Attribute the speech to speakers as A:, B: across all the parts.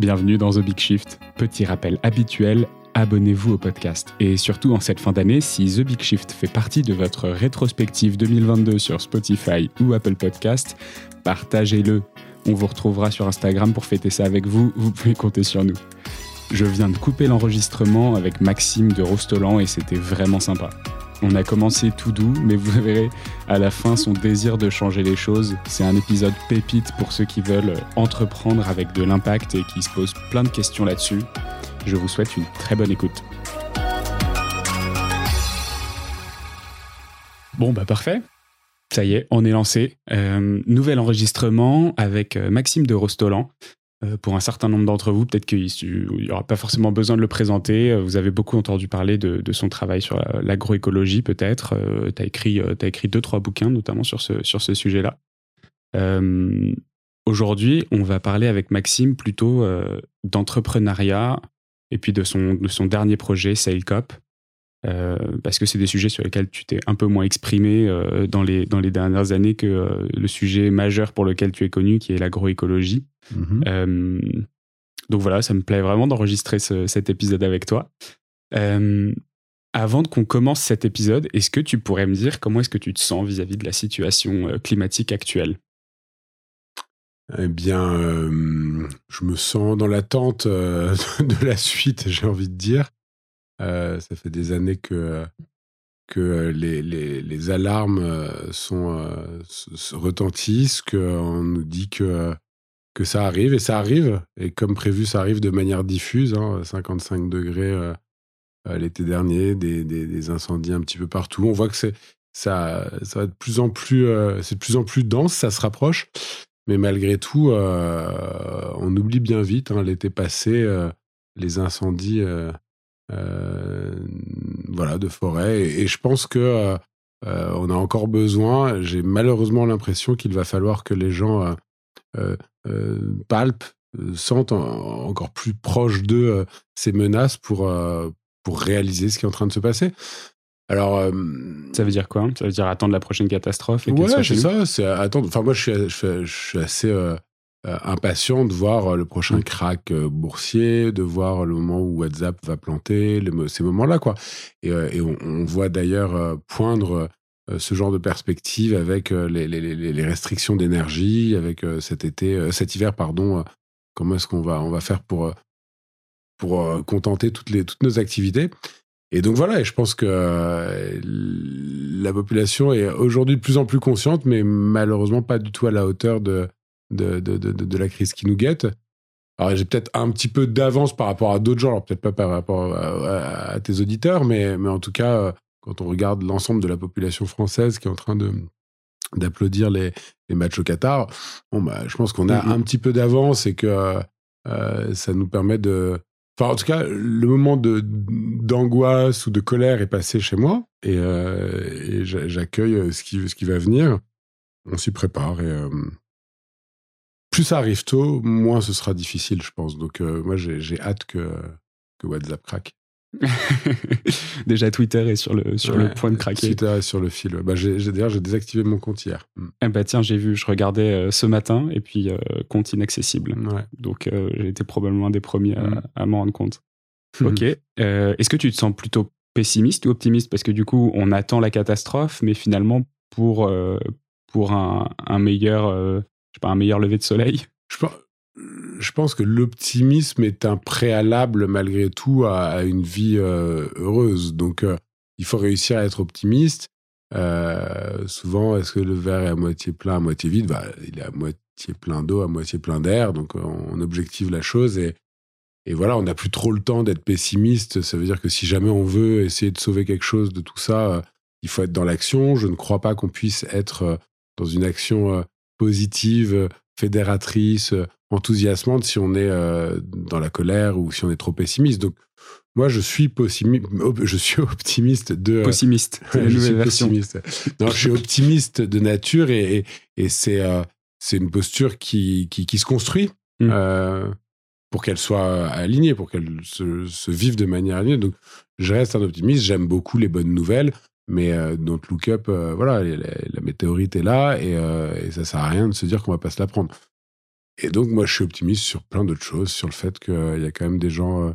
A: bienvenue dans The Big Shift. Petit rappel habituel, abonnez-vous au podcast. Et surtout en cette fin d'année, si The Big Shift fait partie de votre rétrospective 2022 sur Spotify ou Apple Podcast, partagez-le. On vous retrouvera sur Instagram pour fêter ça avec vous, vous pouvez compter sur nous. Je viens de couper l'enregistrement avec Maxime de Rostolan et c'était vraiment sympa. On a commencé tout doux, mais vous verrez à la fin son désir de changer les choses. C'est un épisode pépite pour ceux qui veulent entreprendre avec de l'impact et qui se posent plein de questions là-dessus. Je vous souhaite une très bonne écoute. Bon, bah parfait. Ça y est, on est lancé. Euh, nouvel enregistrement avec euh, Maxime de Rostolan. Euh, pour un certain nombre d'entre vous, peut-être qu'il n'y aura pas forcément besoin de le présenter. Vous avez beaucoup entendu parler de, son travail sur l'agroécologie, peut-être. tu as écrit, as écrit deux, trois bouquins, notamment sur ce, sur ce sujet-là. Aujourd'hui, on va parler avec Maxime plutôt d'entrepreneuriat et puis de son, de son dernier projet, SailCop. Euh, parce que c'est des sujets sur lesquels tu t'es un peu moins exprimé euh, dans, les, dans les dernières années que euh, le sujet majeur pour lequel tu es connu, qui est l'agroécologie. Mhm. donc voilà, ça me plaît vraiment d'enregistrer cet épisode avec toi. avant qu'on commence cet épisode, est-ce que tu pourrais me dire comment est-ce que tu te sens vis-à-vis de la situation climatique actuelle?
B: Eh bien, je me sens dans l'attente de la suite, j'ai envie de dire. Euh, ça fait des années que, que les, les, alarmes euh, sont, euh, retentissent, qu'on nous dit que, ça arrive, et ça arrive. Et comme prévu, ça arrive de manière diffuse, hein, 55 degrés l'été dernier, des, incendies un petit peu partout. On voit que c'est de plus en plus, dense, ça se rapproche. Mais malgré tout, on oublie bien vite. Hein, l'été passé, les incendies euh, voilà, de forêt. Et, je pense que euh, euh, on a encore besoin. J'ai malheureusement l'impression qu'il va falloir que les gens palpent, sentent encore plus proche d'eux ces menaces pour, pour réaliser ce qui est en train de se passer.
A: Alors, ça veut dire quoi? Ça veut dire attendre la prochaine catastrophe et
B: Ouais, c'est ça. C'est attendre. Enfin, moi, je suis, je suis assez euh, impatient de voir euh, le prochain crack euh, boursier, de voir le moment où WhatsApp va planter, ces moments-là, quoi. Et, on, voit d'ailleurs poindre ce genre de perspective avec les, restrictions d'énergie, avec cet été, cet hiver, pardon. comment est-ce qu'on va, on va faire pour pour contenter toutes les toutes nos activités et donc voilà, et je pense que la population est aujourd'hui de plus en plus consciente, mais malheureusement pas du tout à la hauteur de, de, de, de, de la crise qui nous guette. Alors j'ai peut-être un petit peu d'avance par rapport à d'autres gens, alors peut-être pas par rapport à, tes auditeurs, mais, mais en tout cas, euh, quand on regarde l'ensemble de la population française qui est en train de d'applaudir les, les, matchs au Qatar, bon bah, je pense qu'on a mm-hmm. un petit peu d'avance et que euh, ça nous permet de... Enfin, en tout cas, le moment de d'angoisse ou de colère est passé chez moi et, euh, et j'accueille ce qui, ce qui va venir. On s'y prépare et, plus ça arrive tôt, moins ce sera difficile, je pense. Donc, euh, moi, j'ai hâte que, que WhatsApp craque.
A: Déjà, Twitter est sur le, sur le point de craquer.
B: Twitter est sur le fil. Bah, D'ailleurs, j'ai désactivé mon compte hier.
A: Mm. Eh bah, tiens, j'ai vu, je regardais euh, ce matin et puis euh, compte inaccessible. Donc, j'ai été probablement un des premiers à, mm. à m'en rendre compte. Ok. Est-ce que tu te sens plutôt pessimiste ou optimiste? Parce que du coup, on attend la catastrophe, mais finalement, pour, pour un, un meilleur je sais pas, un meilleur lever de soleil
B: je pense, que l'optimisme est un préalable malgré tout à, une vie euh, heureuse. Donc, euh, il faut réussir à être optimiste. Euh, souvent, est-ce que le verre est à moitié plein, à moitié vide? Bah, Il est à moitié plein d'eau, à moitié plein d'air. Donc, on objective la chose et, et voilà, on n'a plus trop le temps d'être pessimiste. Ça veut dire que si jamais on veut essayer de sauver quelque chose de tout ça, il faut être dans l'action. Je ne crois pas qu'on puisse être dans une action positive, fédératrice, enthousiasmante si on est euh, dans la colère ou si on est trop pessimiste. Donc, moi, je suis, je suis optimiste de.
A: Euh, pessimiste,
B: la nouvelle version. Non, je suis optimiste de nature et, et, c'est euh, c'est une posture qui, qui, se construit mm. pour qu'elle soit alignée, pour qu'elle se, se, vive de manière alignée. Donc, je reste un optimiste, j'aime beaucoup les bonnes nouvelles. Mais euh, notre look-up, euh, voilà, la, météorite est là et, euh, et, ça sert à rien de se dire qu'on va pas se la prendre. et donc, moi, je suis optimiste sur plein d'autres choses, sur le fait qu'il y a quand même des gens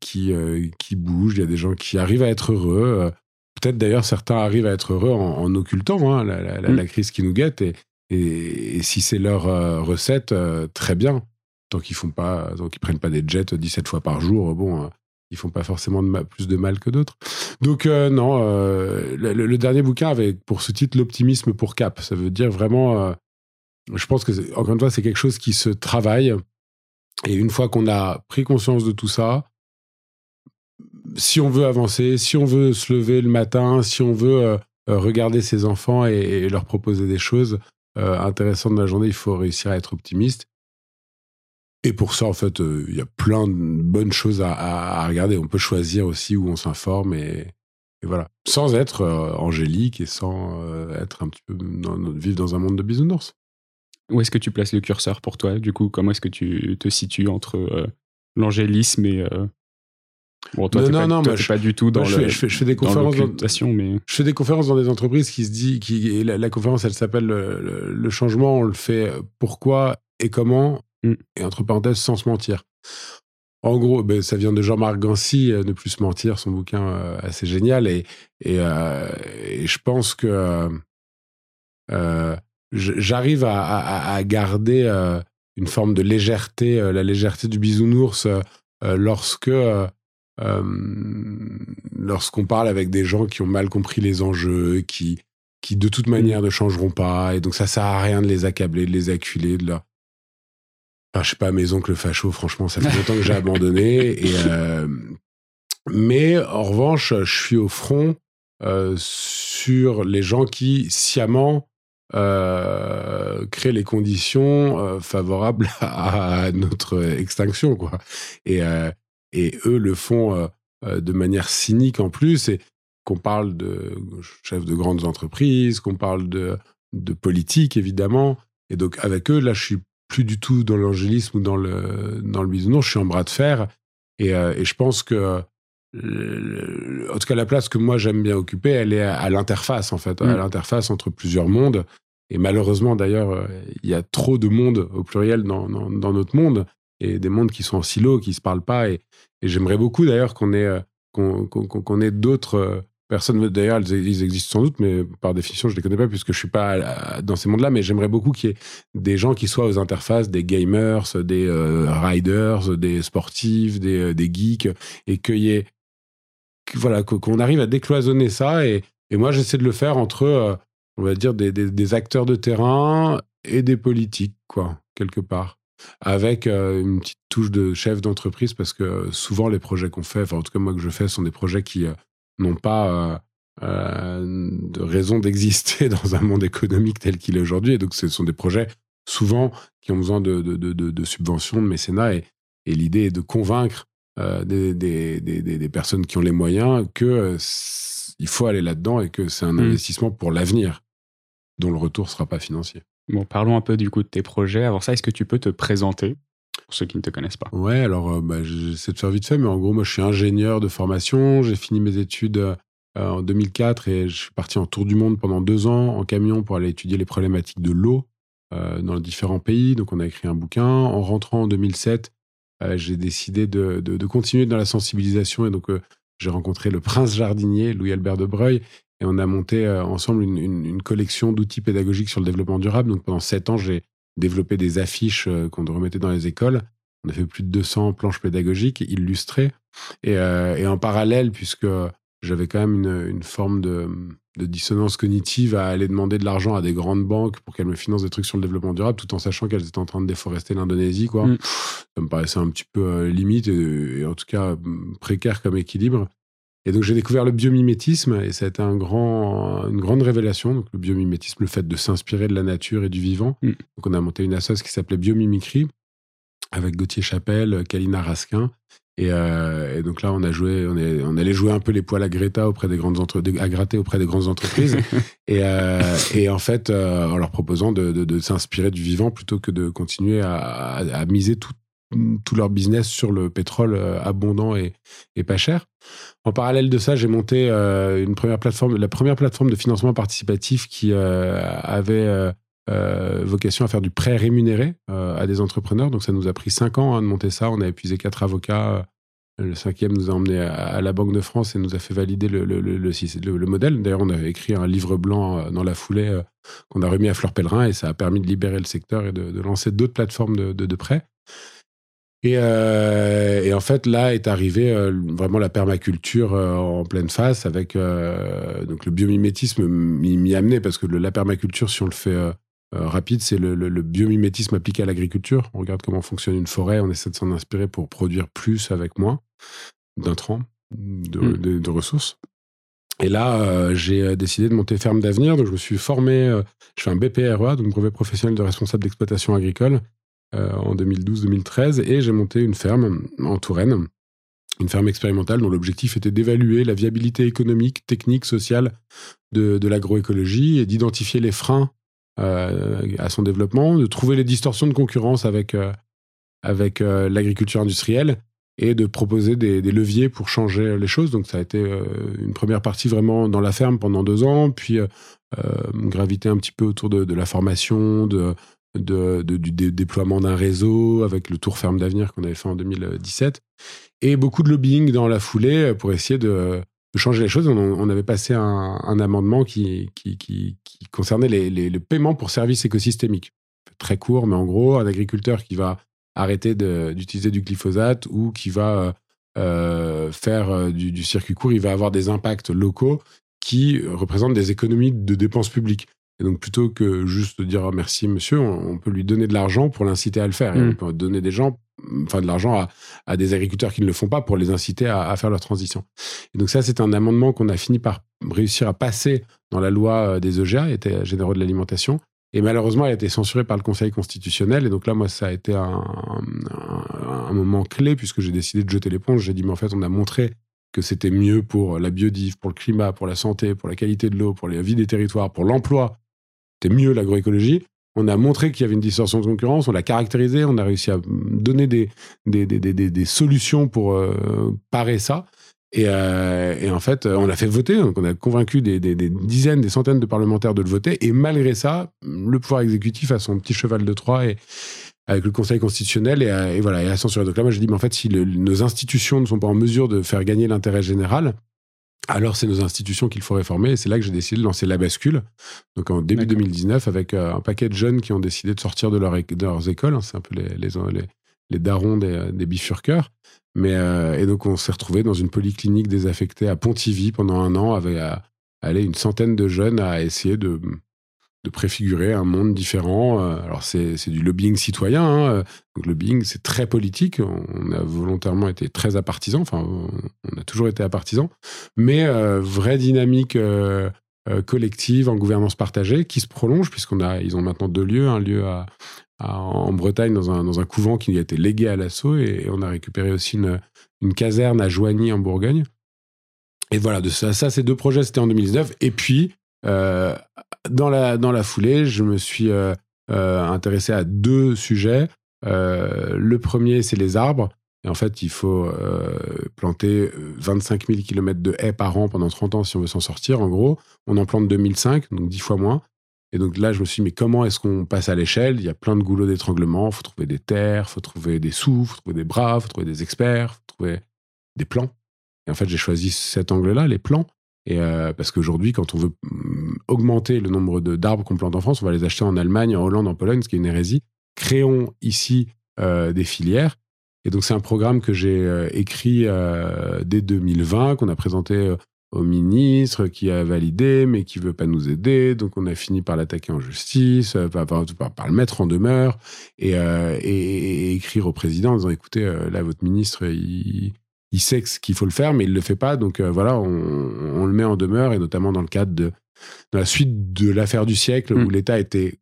B: qui, qui bougent, il y a des gens qui arrivent à être heureux. Peut-être d'ailleurs, certains arrivent à être heureux en, occultant hein, la, la, la, crise qui nous guette. Et, et, si c'est leur recette, très bien. Tant qu'ils font pas, tant qu'ils prennent pas des jets 17 fois par jour, bon, ils font pas forcément de plus de mal que d'autres. Donc non, le, le, dernier bouquin avait pour ce titre l'optimisme pour Cap. Ça veut dire vraiment je pense que, encore une fois, c'est quelque chose qui se travaille. Et une fois qu'on a pris conscience de tout ça, si on veut avancer, si on veut se lever le matin, si on veut euh, euh, regarder ses enfants et, leur proposer des choses euh, intéressantes dans la journée, il faut réussir à être optimiste. Et pour ça, en fait, il y a plein de bonnes choses à, regarder. On peut choisir aussi où on s'informe et, voilà. Sans être angélique et sans être un petit peu vivre dans un monde de bisounours.
A: Où est-ce que tu places le curseur pour toi? Du coup, comment est-ce que tu te situes entre euh, l'angélisme et. Euh,
B: bon, toi, non, non, pas,
A: je, pas du tout dans
B: je, fais, des conférences
A: dans, mais...
B: je fais des conférences dans des entreprises qui se dit qui la, conférence elle s'appelle le, changement on le fait pourquoi et comment mm. et entre parenthèses sans se mentir en gros, ben, ça vient de Jean-Marc Gancy, euh, Ne plus se mentir, son bouquin assez génial. Et, et, et, je pense que j'arrive à, garder euh, une forme de légèreté, euh, la légèreté du bisounours euh, lorsque lorsqu'on parle avec des gens qui ont mal compris les enjeux, qui qui de toute manière ne changeront pas, et donc ça sert à rien de les accabler, de les acculer, de leur Enfin, je sais pas, mes oncles fachos, franchement, ça fait longtemps que j'ai abandonné. Et, mais en revanche, je suis au front sur les gens qui sciemment euh, créer les conditions euh, favorables à, notre extinction, quoi. Et, euh, et eux le font de manière cynique en plus. Et qu'on parle de chefs de grandes entreprises, qu'on parle de, de politique, évidemment. Et donc, avec eux, là, je suis plus du tout dans l'angélisme ou dans le, dans le bisounours, je suis en bras de fer. Et, et je pense que en tout cas, la place que moi j'aime bien occuper, elle est à, l'interface, en fait, à mm. l'interface entre plusieurs mondes. Et malheureusement, d'ailleurs, euh, il y a trop de monde au pluriel dans, dans, notre monde et des mondes qui sont en silo, qui se parlent pas. Et, j'aimerais beaucoup d'ailleurs qu'on ait, euh, qu'on, ait d'autres euh, personnes. D'ailleurs, ils existent sans doute, mais par définition, je les connais pas puisque je suis pas dans ces mondes-là. Mais j'aimerais beaucoup qu'il y ait des gens qui soient aux interfaces, des gamers, des riders, des sportifs, des, des geeks, et qu'il y ait, voilà, qu'on arrive à décloisonner ça. Et, et moi, j'essaie de le faire entre on va dire, des, acteurs de terrain et des politiques, quoi, quelque part. Avec euh, une petite touche de chef d'entreprise, parce que souvent les projets qu'on fait, enfin en tout cas moi que je fais, sont des projets qui euh, n'ont pas euh, de raison d'exister dans un monde économique tel qu'il est aujourd'hui. Et donc ce sont des projets souvent qui ont besoin de, de, subventions, de mécénat. Et, l'idée est de convaincre des, des, personnes qui ont les moyens que il faut aller là-dedans et que c'est un mmh. investissement pour l'avenir dont le retour ne sera pas financier.
A: Bon, parlons un peu du coup de tes projets. Avant ça, est-ce que tu peux te présenter? Pour ceux qui ne te connaissent pas
B: Ouais, alors euh, bah, j'essaie de faire vite fait, mais en gros, moi je suis ingénieur de formation. J'ai fini mes études euh, en 2004 et je suis parti en tour du monde pendant deux ans en camion pour aller étudier les problématiques de l'eau euh, dans différents pays. Donc on a écrit un bouquin. En rentrant en 2007, j'ai décidé de, continuer dans la sensibilisation et donc j'ai rencontré le prince jardinier, Louis-Albert de Breuil, et on a monté euh, ensemble une, collection d'outils pédagogiques sur le développement durable. Donc pendant sept ans, j'ai développé des affiches euh, qu'on remettait dans les écoles. On a fait plus de 200 planches pédagogiques illustrées. Et, euh, en parallèle, puisque j'avais quand même une, forme de, dissonance cognitive à aller demander de l'argent à des grandes banques pour qu'elles me financent des trucs sur le développement durable, tout en sachant qu'elles étaient en train de déforester l'Indonésie. quoi. Mm. Ça me paraissait un petit peu limite et, en tout cas précaire comme équilibre. Et donc j'ai découvert le biomimétisme et ça a été un grand, une grande révélation. Donc le biomimétisme, le fait de s'inspirer de la nature et du vivant. Mm. Donc on a monté une association qui s'appelait Biomimicry avec Gauthier Chapelle, Kalina Raskin. Et, euh, et, donc là, on a joué, on, est, on allait jouer un peu les poils à Greta auprès des grandes entreprises, à gratter auprès des grandes entreprises. et, euh, et, en fait, euh, en leur proposant de, de, de s'inspirer du vivant plutôt que de continuer à, à, miser tout, tout leur business sur le pétrole euh, abondant et, pas cher. En parallèle de ça, j'ai monté euh, une première plateforme, la première plateforme de financement participatif qui euh, avait vocation à faire du prêt rémunéré à des entrepreneurs. Donc ça nous a pris cinq ans hein, de monter ça. On a épuisé quatre avocats. Le cinquième nous a emmené à, la Banque de France et nous a fait valider le modèle. D'ailleurs, on avait écrit un livre blanc dans la foulée qu'on a remis à Fleur Pellerin et ça a permis de libérer le secteur et de, lancer d'autres plateformes de, de, de prêt. Euh, et, en fait, là est arrivé euh, vraiment la permaculture euh, en pleine face avec donc le biomimétisme m'y amené parce que la permaculture, si on le fait rapide, c'est le, biomimétisme appliqué à l'agriculture. On regarde comment fonctionne une forêt, on essaie de s'en inspirer pour produire plus avec moins d'intrants, de, hmm. de, de, ressources. Et là, j'ai décidé de monter Ferme d'Avenir. Donc, je me suis formé, je fais un BPREA, donc brevet professionnel de responsable d'exploitation agricole. Euh, en 2012-2013 et j'ai monté une ferme en Touraine, une ferme expérimentale dont l'objectif était d'évaluer la viabilité économique, technique, sociale de, l'agroécologie et d'identifier les freins euh, à son développement, de trouver les distorsions de concurrence avec, euh, avec l'agriculture industrielle et de proposer des, leviers pour changer les choses. Donc ça a été une première partie vraiment dans la ferme pendant deux ans, puis graviter un petit peu autour de, de la formation, de, de, du déploiement d'un réseau avec le Tour Ferme d'Avenir qu'on avait fait en 2017. Et beaucoup de lobbying dans la foulée pour essayer de, changer les choses. On, avait passé un, amendement qui, concernait les, les, paiements pour services écosystémiques. Très court, mais en gros, un agriculteur qui va arrêter d'utiliser du glyphosate ou qui va euh, faire euh, du, du, circuit court, il va avoir des impacts locaux qui représentent des économies de dépenses publiques. Et donc, plutôt que juste dire oh, merci, monsieur, on, peut lui donner de l'argent pour l'inciter à le faire. Et mm. on peut donner des gens, enfin, de l'argent à, des agriculteurs qui ne le font pas pour les inciter à, faire leur transition. Et donc, ça, c'est un amendement qu'on a fini par réussir à passer dans la loi euh, des EGA, était généraux de l'alimentation. Et malheureusement, elle a été censurée par le Conseil constitutionnel. Et donc là, moi, ça a été un, un moment clé puisque j'ai décidé de jeter l'éponge. J'ai dit, mais en fait, on a montré que c'était mieux pour la biodive, pour le climat, pour la santé, pour la qualité de l'eau, pour la vie des territoires, pour l'emploi, c'était mieux l'agroécologie. On a montré qu'il y avait une distorsion de concurrence, on l'a caractérisé, on a réussi à donner des, des, des, des, des solutions pour euh, parer ça. Et, euh, et, en fait, on a fait voter, on a convaincu des, dizaines, des centaines de parlementaires de le voter. Et malgré ça, le pouvoir exécutif a son petit cheval de Troie et, avec le Conseil constitutionnel et, et voilà, et a censuré. Donc là, moi, je dis, mais en fait, si nos institutions ne sont pas en mesure de faire gagner l'intérêt général, alors, c'est nos institutions qu'il faut réformer. Et c'est là que j'ai décidé de lancer La Bascule. Donc, en début 2019, avec euh, un paquet de jeunes qui ont décidé de sortir de, leur, leurs écoles. Hein. c'est un peu les, les, les, darons des, des bifurqueurs. Mais, euh, et donc, on s'est retrouvé dans une polyclinique désaffectée à Pontivy pendant un an, avec à, aller une centaine de jeunes à essayer de, de préfigurer un monde différent. Euh, alors c'est du lobbying citoyen. Hein. Euh, donc lobbying, c'est très politique. On a volontairement été très apartisan. Enfin, on a toujours été apartisan. Mais euh, vraie dynamique collective en gouvernance partagée qui se prolonge puisqu'on a, ont maintenant deux lieux. Un lieu en Bretagne dans un, dans un couvent qui a été légué à l'assaut et, on a récupéré aussi une, une caserne à Joigny en Bourgogne. Et voilà, de ça, ça ces deux projets, c'était en 2019. Et puis, euh, dans, la, dans la foulée, je me suis euh, euh, intéressé à deux sujets. le premier, c'est les arbres. Et en fait, il faut planter 25 000 km de haies par an pendant 30 ans si on veut s'en sortir. En gros, on en plante 2005, donc 10 fois moins. Et donc là, je me suis dit, mais comment est-ce qu'on passe à l'échelle? Il y a plein de goulots d'étranglement. Il faut trouver des terres, il faut trouver des sous, il faut trouver des bras, il faut trouver des experts, il faut trouver des plans. Et en fait, j'ai choisi cet angle-là, les plans. Euh, parce qu'aujourd'hui, quand on veut mm, augmenter le nombre d'arbres qu'on plante en France, on va les acheter en Allemagne, en Hollande, en Pologne, ce qui est une hérésie. Créons ici euh, des filières. Et donc, c'est un programme que j'ai euh, écrit dès 2020, qu'on a présenté au ministre, qui a validé, mais qui veut pas nous aider. Donc, on a fini par l'attaquer en justice, par, le mettre en demeure et, et, et, écrire au président en disant, écoutez, là, votre ministre, il il sait qu'il faut le faire, mais il le fait pas. Donc euh, voilà, on, le met en demeure, et notamment dans le cadre de la suite de l'affaire du siècle, où mm. l'État était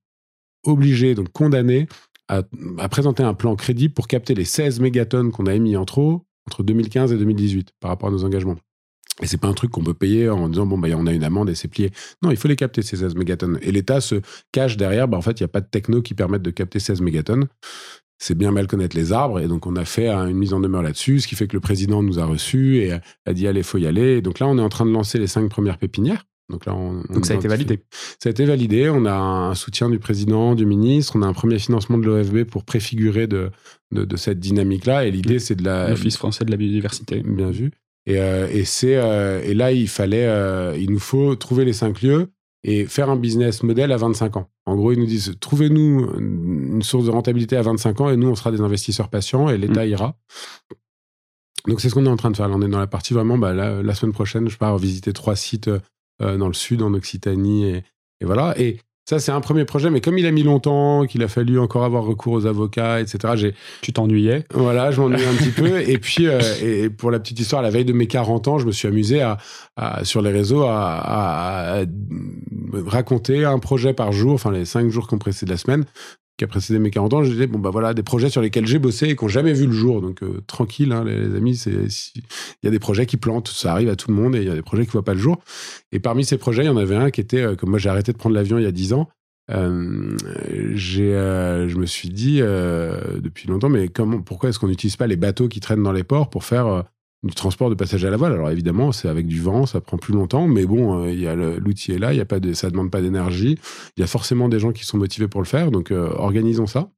B: obligé, donc condamné, à, présenter un plan crédible pour capter les 16 mégatonnes qu'on a émis en trop entre 2015 et 2018 par rapport à nos engagements. Et c'est pas un truc qu'on peut payer en disant bon bah on a une amende et c'est plié. Non, il faut les capter ces 16 mégatonnes. Et l'État se cache derrière. Bah en fait il n'y a pas de techno qui permette de capter 16 mégatonnes c'est bien mal connaître les arbres. Et donc, on a fait une mise en demeure là-dessus, ce qui fait que le président nous a reçus et a dit allez, faut y aller. Et donc là, on est en train de lancer les cinq premières pépinières. Donc là, on,
A: Donc ça a été validé.
B: Ça a été validé. On a un soutien du président, du ministre. On a un premier financement de l'OFB pour préfigurer de, de, cette dynamique-là. Et l'idée, c'est de la.
A: L'Office français de la biodiversité.
B: Bien vu. Et, euh, et c'est euh, et là, il fallait, euh, il nous faut trouver les cinq lieux et faire un business model à 25 ans. En gros, ils nous disent trouvez-nous une source de rentabilité à 25 ans et nous, on sera des investisseurs patients et l'État mm. ira. Donc, c'est ce qu'on est en train de faire. Là, on est dans la partie vraiment, bah, la, semaine prochaine, je pars visiter trois sites euh, dans le sud, en Occitanie. Et, et voilà. Et ça, c'est un premier projet, mais comme il a mis longtemps, qu'il a fallu encore avoir recours aux avocats, etc. J'ai,
A: tu t'ennuyais
B: Voilà, je m'ennuyais un petit peu. Et puis, euh, et pour la petite histoire, à la veille de mes 40 ans, je me suis amusé à, sur les réseaux à, à, raconter un projet par jour, enfin les cinq jours qu'on précède la semaine, qui a précédé mes 40 ans, je disais, bon, bah voilà, des projets sur lesquels j'ai bossé et qui n'ont jamais vu le jour. Donc, euh, tranquille, hein, les, amis, il y a des projets qui plantent, ça arrive à tout le monde et il y a des projets qui ne voient pas le jour. Et parmi ces projets, il y en avait un qui était, euh, comme moi j'ai arrêté de prendre l'avion il y a 10 ans, euh, j'ai, je me suis dit depuis longtemps, mais comment, pourquoi est-ce qu'on n'utilise pas les bateaux qui traînent dans les ports pour faire du transport de passagers à la voile. Alors évidemment, c'est avec du vent, ça prend plus longtemps, mais bon, euh, il l'outil est là, y a pas de, ça demande pas d'énergie. Il y a forcément des gens qui sont motivés pour le faire, donc euh, organisons ça.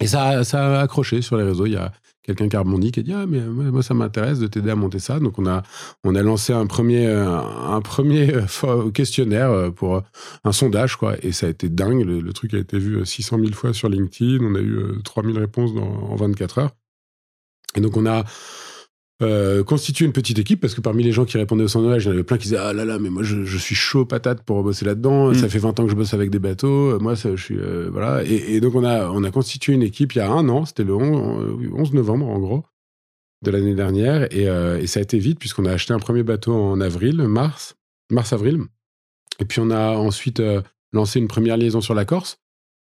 B: Et ça, ça a accroché sur les réseaux. Il y a quelqu'un qui a rebondi qui a dit ah mais moi ça m'intéresse de t'aider à monter ça. Donc on a on a lancé un premier un, premier euh, questionnaire pour un sondage quoi. Et ça a été dingue. Le, truc a été vu 600 000 fois sur LinkedIn. On a eu 3000 réponses en 24 heures. Et donc on a euh, constituer une petite équipe parce que parmi les gens qui répondaient au sondage, il y en avait plein qui disaient ah là là mais moi je, suis chaud patate pour bosser là-dedans. Mm. Ça fait 20 ans que je bosse avec des bateaux. Moi ça, je suis euh, voilà et, donc on a on a constitué une équipe il y a un an. C'était le 11, novembre en gros de l'année dernière et, euh, et, ça a été vite puisqu'on a acheté un premier bateau en avril, mars, mars avril. Et puis on a ensuite lancé une première liaison sur la Corse.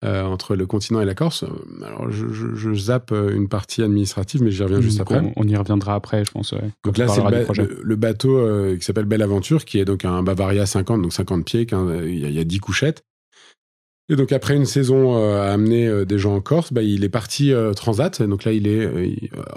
B: Euh, entre le continent et la Corse. Alors, je, je, zappe euh, une partie administrative, mais j'y reviens juste après.
A: On, y reviendra après, je pense.
B: donc là, c'est le, bateau euh, qui s'appelle Belle Aventure, qui est donc un Bavaria 50, donc 50 pieds, il y, a 10 couchettes. Et donc après une saison à amener des gens en Corse, bah, il est parti transat. Donc là, il est,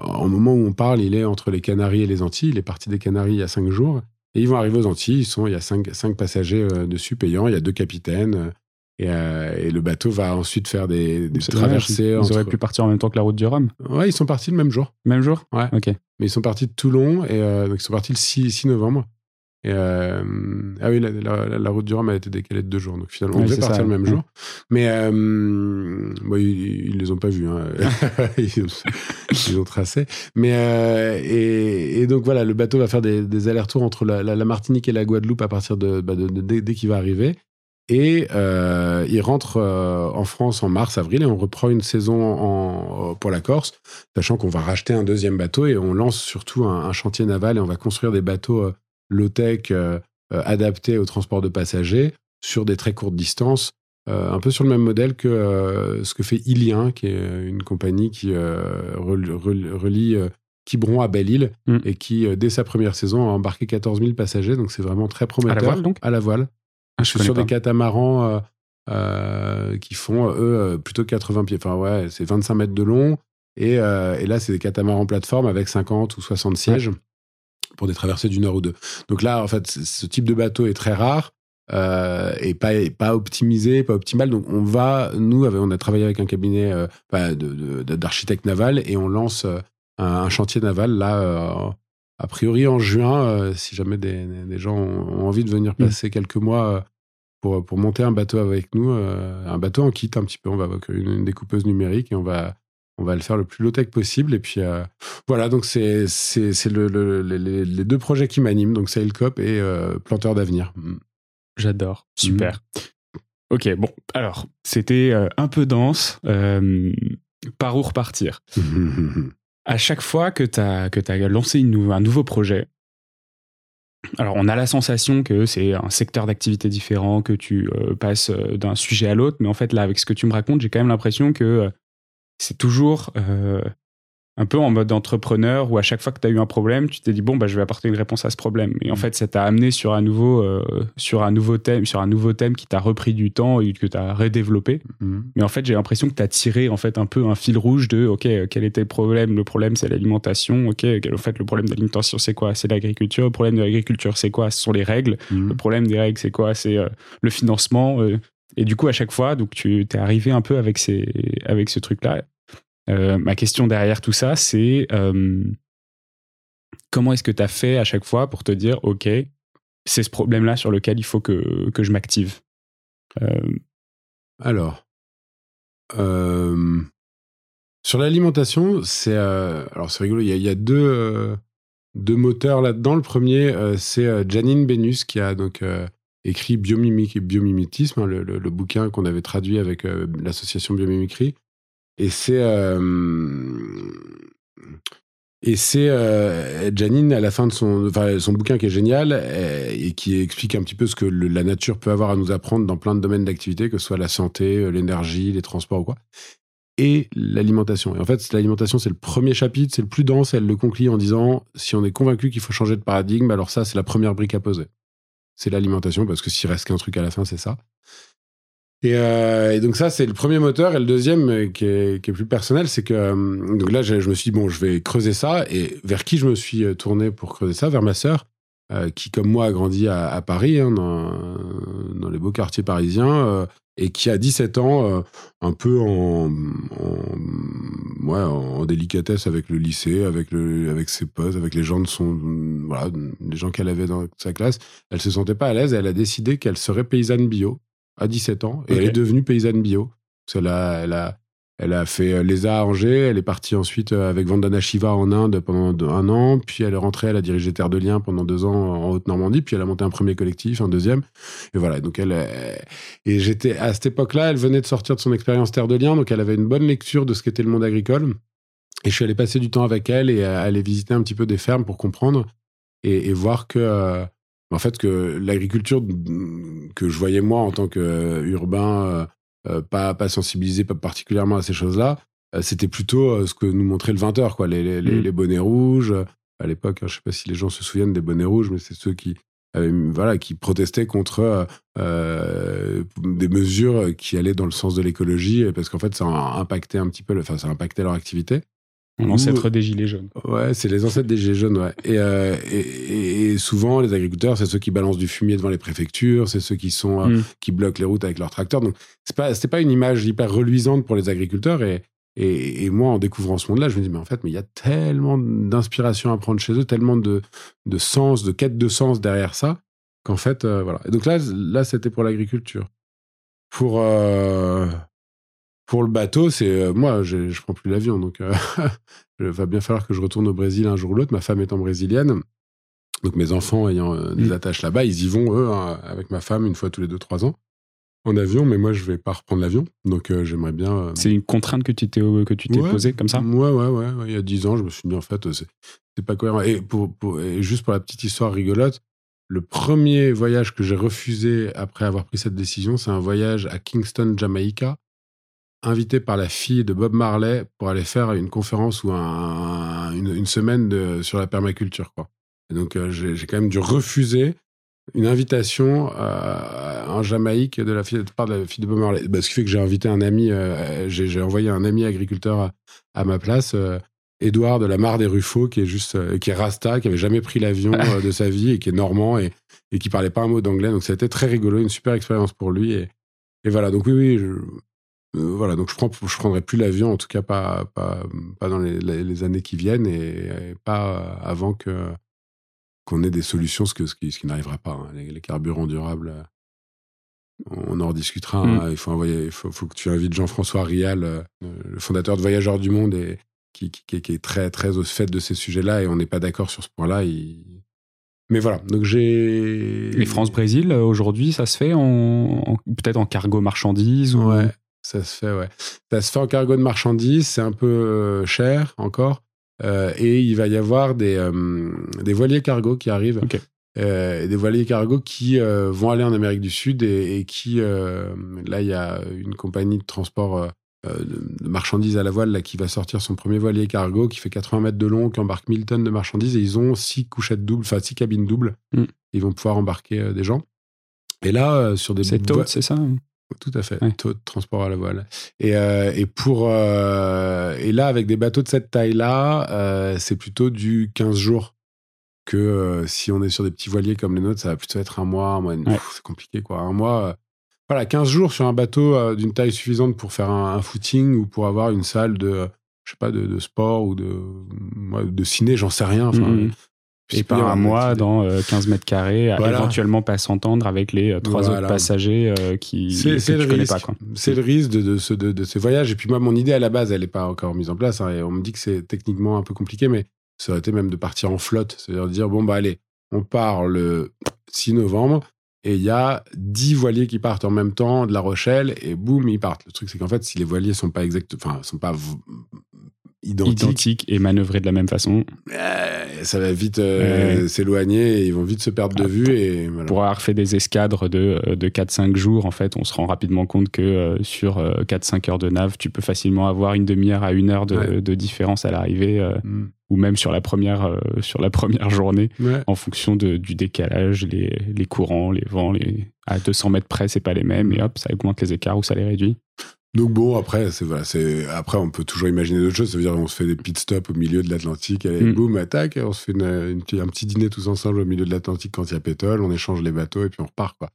B: en moment où on parle, il est entre les Canaries et les Antilles. Il est parti des Canaries il y a 5 jours. Et ils vont arriver aux Antilles. Ils sont, il y a 5, cinq passagers dessus payants. Il y a deux capitaines. Euh, et, le bateau va ensuite faire des, traversées.
A: Ils, auraient pu partir en même temps que la route du Rhum.
B: Ouais, ils sont partis le même jour.
A: Même jour?
B: Ouais.
A: Ok.
B: Mais ils sont partis de Toulon et donc ils sont partis le 6, novembre. Et euh, ah oui, la, route du Rhum a été décalée de deux jours. Donc finalement, on devait partir le même jour. Mais euh, ils, ne les ont pas vus. Hein. ils, ont, tracé. Mais et, donc voilà, le bateau va faire des, allers-retours entre la, Martinique et la Guadeloupe à partir de, bah, dès qu'il va arriver. Et euh, il rentre euh, en France en mars-avril et on reprend une saison en, pour la Corse, sachant qu'on va racheter un deuxième bateau et on lance surtout un, chantier naval et on va construire des bateaux euh, low-tech euh, adaptés au transport de passagers sur des très courtes distances, un peu sur le même modèle que ce que fait Ilien, qui est une compagnie qui relie, Quiberon à Belle-Île mm. et qui, dès sa première saison, a embarqué 14 000 passagers. Donc c'est vraiment très prometteur. À
A: la voile, donc?
B: À la voile. Ah, je, suis sur des catamarans euh, euh, qui font, eux, euh, plutôt 80 pieds. Enfin, ouais, c'est 25 mètres de long. Et, et là, c'est des catamarans plateforme avec 50 ou 60 sièges pour des traversées d'une heure ou deux. Donc là, en fait, ce type de bateau est très rare. Euh, et pas, pas optimisé, pas optimal. Donc on va, nous, on a travaillé avec un cabinet euh, d'architecte naval et on lance un, chantier naval là, a priori en juin, si jamais des, des, gens ont envie de venir mmh. passer quelques mois pour, pour monter un bateau avec nous, euh, un bateau en kit un petit peu. On va avoir une, découpeuse numérique et on va, on va le faire le plus low-tech possible. Et puis euh, voilà, donc c'est le, les, deux projets qui m'animent, donc Sailcop et euh, Planteur d'avenir.
A: Mm. J'adore, super. Mm. Ok, bon, alors, c'était un peu dense. par où repartir? À chaque fois que tu as, lancé un nouveau projet, alors, on a la sensation que c'est un secteur d'activité différent, que tu euh, passes euh, d'un sujet à l'autre, mais en fait, là, avec ce que tu me racontes, j'ai quand même l'impression que euh, c'est toujours un peu en mode entrepreneur où à chaque fois que tu as eu un problème, tu t'es dit bon bah je vais apporter une réponse à ce problème. Et en mm. fait, ça t'a amené sur un nouveau euh, sur un nouveau thème, sur un nouveau thème qui t'a repris du temps et que tu as redéveloppé. Mm. Mais en fait, j'ai l'impression que tu as tiré en fait un peu un fil rouge de OK, quel était le problème? Le problème c'est l'alimentation. OK, en fait le problème de l'alimentation c'est quoi? C'est l'agriculture. Le problème de l'agriculture c'est quoi? Ce sont les règles. Mm. Le problème des règles c'est quoi? C'est euh, le financement. Euh. et du coup, à chaque fois, donc tu t'es arrivé un peu avec ces avec ce truc là euh, ma question derrière tout ça, c'est euh, comment est-ce que tu as fait à chaque fois pour te dire, OK, c'est ce problème-là sur lequel il faut que, que je m'active?
B: Euh, Alors, sur l'alimentation, c'est alors c'est rigolo, il y a, deux, deux moteurs là-dedans. Le premier, c'est Janine Benus qui a donc écrit Biomimique et Biomimétisme, hein, le, le, bouquin qu'on avait traduit avec l'association Biomimicry. Et c'est. Euh, et c'est euh, Janine, à la fin de son, son bouquin qui est génial euh, et, qui explique un petit peu ce que la nature peut avoir à nous apprendre dans plein de domaines d'activité, que ce soit la santé, l'énergie, les transports ou quoi, et l'alimentation. Et en fait, l'alimentation, c'est le premier chapitre, c'est le plus dense, elle le conclut en disant si on est convaincu qu'il faut changer de paradigme, alors ça, c'est la première brique à poser. C'est l'alimentation, parce que s'il reste qu'un truc à la fin, c'est ça. Euh, et, donc ça, c'est le premier moteur. Et le deuxième, euh, qui est, plus personnel, c'est que euh, donc là, je, me suis dit bon, je vais creuser ça. Et vers qui je me suis tourné pour creuser ça? Vers ma sœur, qui comme moi a grandi à, Paris, hein, dans, les beaux quartiers parisiens, et qui a 17 ans, un peu en, en, en délicatesse avec le lycée, avec le, avec ses potes, avec les gens de son, voilà, les gens qu'elle avait dans sa classe. Elle se sentait pas à l'aise. Et elle a décidé qu'elle serait paysanne bio à 17 ans et elle est devenue paysanne bio. Elle a, elle a, elle a fait euh, l'ESA à Angers, elle est partie ensuite euh, avec Vandana Shiva en Inde pendant un an, puis elle est rentrée, elle a dirigé Terre de Liens pendant deux ans en Haute-Normandie, puis elle a monté un premier collectif, un deuxième. Et voilà, donc elle. Et j'étais à cette époque-là, elle venait de sortir de son expérience Terre de Liens, donc elle avait une bonne lecture de ce qu'était le monde agricole. Et je suis allé passer du temps avec elle et aller visiter un petit peu des fermes pour comprendre et, voir que. Euh, en fait, que l'agriculture que je voyais moi en tant qu'urbain, euh, euh, pas, pas sensibilisé pas particulièrement à ces choses-là, euh, c'était plutôt ce que nous montrait le 20h, quoi, les, les, les, mmh. bonnets rouges. À l'époque, hein, je ne sais pas si les gens se souviennent des bonnets rouges, mais c'est ceux qui, voilà, qui protestaient contre des mesures qui allaient dans le sens de l'écologie, parce qu'en fait, ça impactait un petit peu, enfin, ça impactait leur activité.
A: L'ancêtre des gilets jaunes.
B: Ouais, c'est les ancêtres des gilets jaunes, ouais. Et, euh, et, souvent, les agriculteurs, c'est ceux qui balancent du fumier devant les préfectures, c'est ceux qui sont euh, mm. qui bloquent les routes avec leurs tracteurs. Donc, c'est pas c'est pas une image hyper reluisante pour les agriculteurs. Et, et, moi, en découvrant ce monde-là, je me dis, mais en fait, mais il y a tellement d'inspiration à prendre chez eux, tellement de, de sens, de quête de sens derrière ça, qu'en fait, euh, voilà. Et donc là, là, c'était pour l'agriculture. Pour pour le bateau, c'est euh, moi, je, je prends plus l'avion, donc euh, il va bien falloir que je retourne au Brésil un jour ou l'autre. Ma femme étant brésilienne, donc mes enfants ayant euh, des mm. attaches là-bas, ils y vont eux hein, avec ma femme une fois tous les deux trois ans en avion, mais moi je vais pas reprendre l'avion, donc j'aimerais bien.
A: C'est une contrainte que tu t'es que tu t'es posée comme ça?
B: Ouais, ouais, ouais, Il y a dix ans, je me suis dit en fait c'est pas cohérent. Et pour, pour et juste pour la petite histoire rigolote, le premier voyage que j'ai refusé après avoir pris cette décision, c'est un voyage à Kingston, Jamaïca, invité par la fille de Bob Marley pour aller faire une conférence ou une, semaine sur la permaculture. Quoi. Et donc, euh, j'ai quand même dû refuser une invitation euh, en Jamaïque de la fille, de, part de la fille de Bob Marley. Bah, ce qui fait que j'ai invité un ami, euh, j'ai envoyé un ami agriculteur à, ma place, Édouard de la Mare des Ruffaux, qui est juste, qui est Rasta, qui avait jamais pris l'avion de sa vie et qui est normand et, et qui parlait pas un mot d'anglais. Donc, ça a été très rigolo, une super expérience pour lui. Et, et voilà, donc oui, oui, je, euh, voilà, donc je prends, je prendrai plus l'avion, en tout cas pas, pas, pas dans les, années qui viennent et, pas avant que qu'on ait des solutions, ce, que, ce qui, ce qui n'arrivera pas. Hein. Les, carburants durables, on en rediscutera. Hein. Mm. Il, faut envoyer, il faut, que tu invites Jean-François Rial, euh, le fondateur de Voyageurs du Monde, et, qui, qui, est très, très au fait de ces sujets-là, et on n'est pas d'accord sur ce point-là. Mais voilà, donc j'ai.
A: Les France-Brésil, aujourd'hui, ça se fait en, peut-être en cargo marchandises ou...
B: Ouais, ça se fait, ouais. Ça se fait en cargo de marchandises, c'est un peu euh, cher encore. Euh, et il va y avoir des, euh, des voiliers cargo qui arrivent. des voiliers cargo qui vont aller en Amérique du Sud et, qui, là, il y a une compagnie de transport de, marchandises à la voile là, qui va sortir son premier voilier cargo qui fait 80 mètres de long, qui embarque 1000 tonnes de marchandises et ils ont six couchettes doubles, enfin six cabines doubles.
A: Mm.
B: Ils vont pouvoir embarquer des gens. Et là, sur des
A: C'est tôt, c'est ça hein
B: tout à fait,
A: Ouais.
B: taux de transport à la voile. Et, euh, et pour euh, et là avec des bateaux de cette taille-là, euh, c'est plutôt du 15 jours que si on est sur des petits voiliers comme les nôtres, ça va plutôt être un mois, un mois. et demi.
A: Ouais.
B: C'est compliqué quoi, un mois. voilà, 15 jours sur un bateau d'une taille suffisante pour faire un, un footing ou pour avoir une salle de je sais pas de, de sport ou de de ciné, j'en sais rien. Enfin,
A: Mhm.
B: puis
A: Et
B: avoir
A: un mois dans euh, 15 mètres carrés, à éventuellement pas s'entendre avec les euh, trois
B: Voilà.
A: autres passagers euh, qui
B: C'est le risque.
A: pas.
B: C'est le risque de, de, ce, de, de ces voyages. Et puis moi, mon idée à la base, elle n'est pas encore mise en place. hein, et on me dit que c'est techniquement un peu compliqué, mais ça aurait été même de partir en flotte. C'est-à-dire de dire, bon, bah allez, on part le 6 novembre et il y a 10 voiliers qui partent en même temps de La Rochelle et boum, ils partent. Le truc, c'est qu'en fait, si les voiliers sont pas exacts, enfin, sont pas identiques,
A: Identique et manœuvré de la même façon.
B: euh, ça va vite euh, s'éloigner et ils vont vite se perdre de
A: Ah,
B: vue. Et voilà.
A: Pour avoir fait des escadres de, euh, de 4-5 jours, en fait, on se rend rapidement compte que euh, sur euh, 4-5 heures de nave, tu peux facilement avoir une demi-heure à une heure de,
B: Ouais.
A: de différence à l'arrivée,
B: Mm.
A: ou même sur la première, sur la première journée,
B: Ouais.
A: en fonction de, du décalage, les, les courants, les vents. Les... À 200 mètres près, c'est pas les mêmes, et hop, ça augmente les écarts ou ça les réduit.
B: Donc bon, après, c'est voilà, c'est après on peut toujours imaginer d'autres choses. Ça veut dire on se fait des pit stops au milieu de l'Atlantique, allez,
A: Mm.
B: boum, attaque, on se fait une, une petite- un petit dîner tous ensemble au milieu de l'Atlantique quand il y a pétrole, on échange les bateaux et puis on repart quoi.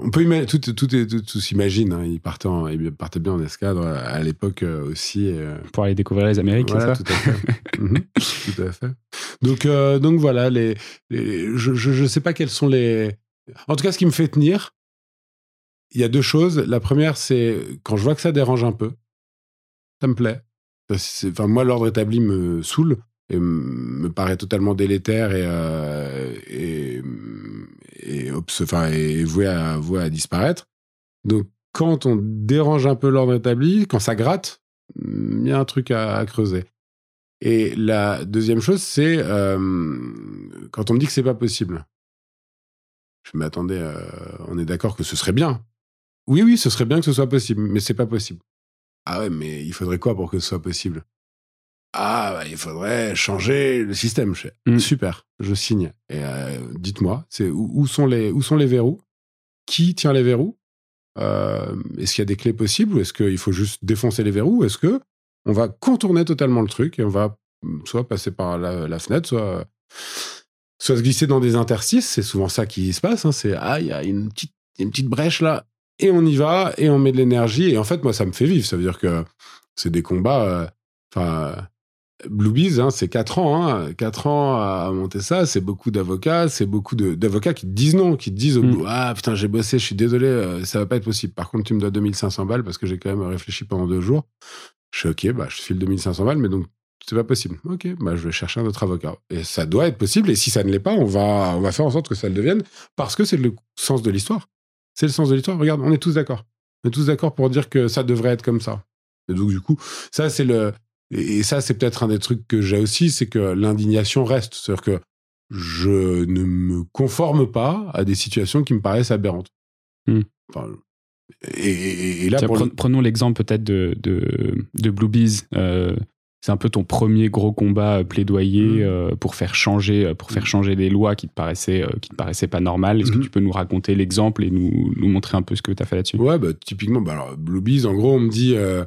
B: On peut imaginer, tout, tout, tout, tout s'imagine. hein. Ils partaient, en- ils partaient bien en escadre à l'époque euh, aussi. et, euh,
A: Pour aller découvrir les Amériques,
B: voilà,
A: c'est ça?
B: tout à fait. Mhm, tout à fait. Donc, euh, donc voilà, les, les- je, je sais pas quels sont les. En tout cas, ce qui me fait tenir, il y a deux choses. La première, c'est quand je vois que ça dérange un peu, ça me plaît. Enfin, moi, l'ordre établi me saoule et me paraît totalement délétère et, euh, voué, à, disparaître. Donc, quand on dérange un peu l'ordre établi, quand ça gratte, il y a un truc à, à creuser. Et la deuxième chose, c'est euh, quand on me dit que c'est pas possible. Je m'attendais, euh, on est d'accord que ce serait bien. Oui, oui, ce serait bien que ce soit possible, mais c'est pas possible. Ah ouais, mais il faudrait quoi pour que ce soit possible? Ah, bah, il faudrait changer le système. Je
A: Mm.
B: Super, je signe. Et euh, dites-moi, c'est où, où sont les où sont les verrous? Qui tient les verrous? Euh, Est-ce qu'il y a des clés possibles ou est-ce qu'il faut juste défoncer les verrous? Ou Est-ce que on va contourner totalement le truc et on va mm, soit passer par la, la fenêtre, soit soit se glisser dans des interstices? C'est souvent ça qui se passe. hein. C'est ah, il y a une petite une petite brèche là et on y va et on met de l'énergie. Et en fait, moi, ça me fait vivre. Ça veut dire que c'est des combats. euh, Enfin, hein, c'est 4 ans. Hein, 4 ans à monter ça. C'est beaucoup d'avocats. C'est beaucoup d'avocats qui te disent non, qui te disent au
A: Mm.
B: bout, Ah putain, j'ai bossé, je suis désolé, euh, ça va pas être possible. Par contre, tu me dois 2500 balles parce que j'ai quand même réfléchi pendant deux jours. Je suis OK, bah, je file 2500 balles, mais donc c'est pas possible. OK, bah, je vais chercher un autre avocat. Et ça doit être possible. Et si ça ne l'est pas, on va, on va faire en sorte que ça le devienne parce que c'est le sens de l'histoire. C'est le sens de l'histoire. Regarde, on est tous d'accord. On est tous d'accord pour dire que ça devrait être comme ça. Et donc, du coup, ça, c'est le. Et ça, c'est peut-être un des trucs que j'ai aussi, c'est que l'indignation reste. C'est-à-dire que je ne me conforme pas à des situations qui me paraissent aberrantes.
A: Hmm.
B: Enfin, et, et- et là,
A: Tiens,
B: pour
A: Prenons l'exemple peut-être de, de, de Blue Bees. Euh, c'est un peu ton premier gros combat euh, plaidoyer
B: Mhm.
A: euh, pour faire changer euh, pour faire changer des lois qui te paraissaient euh, qui te paraissaient pas normales. Est-ce que tu peux nous raconter l'exemple et nous, nous montrer un peu ce que tu as fait là-dessus?
B: Ouais, bah, typiquement, bah, alors, Blue Bees, en gros, on me dit, euh,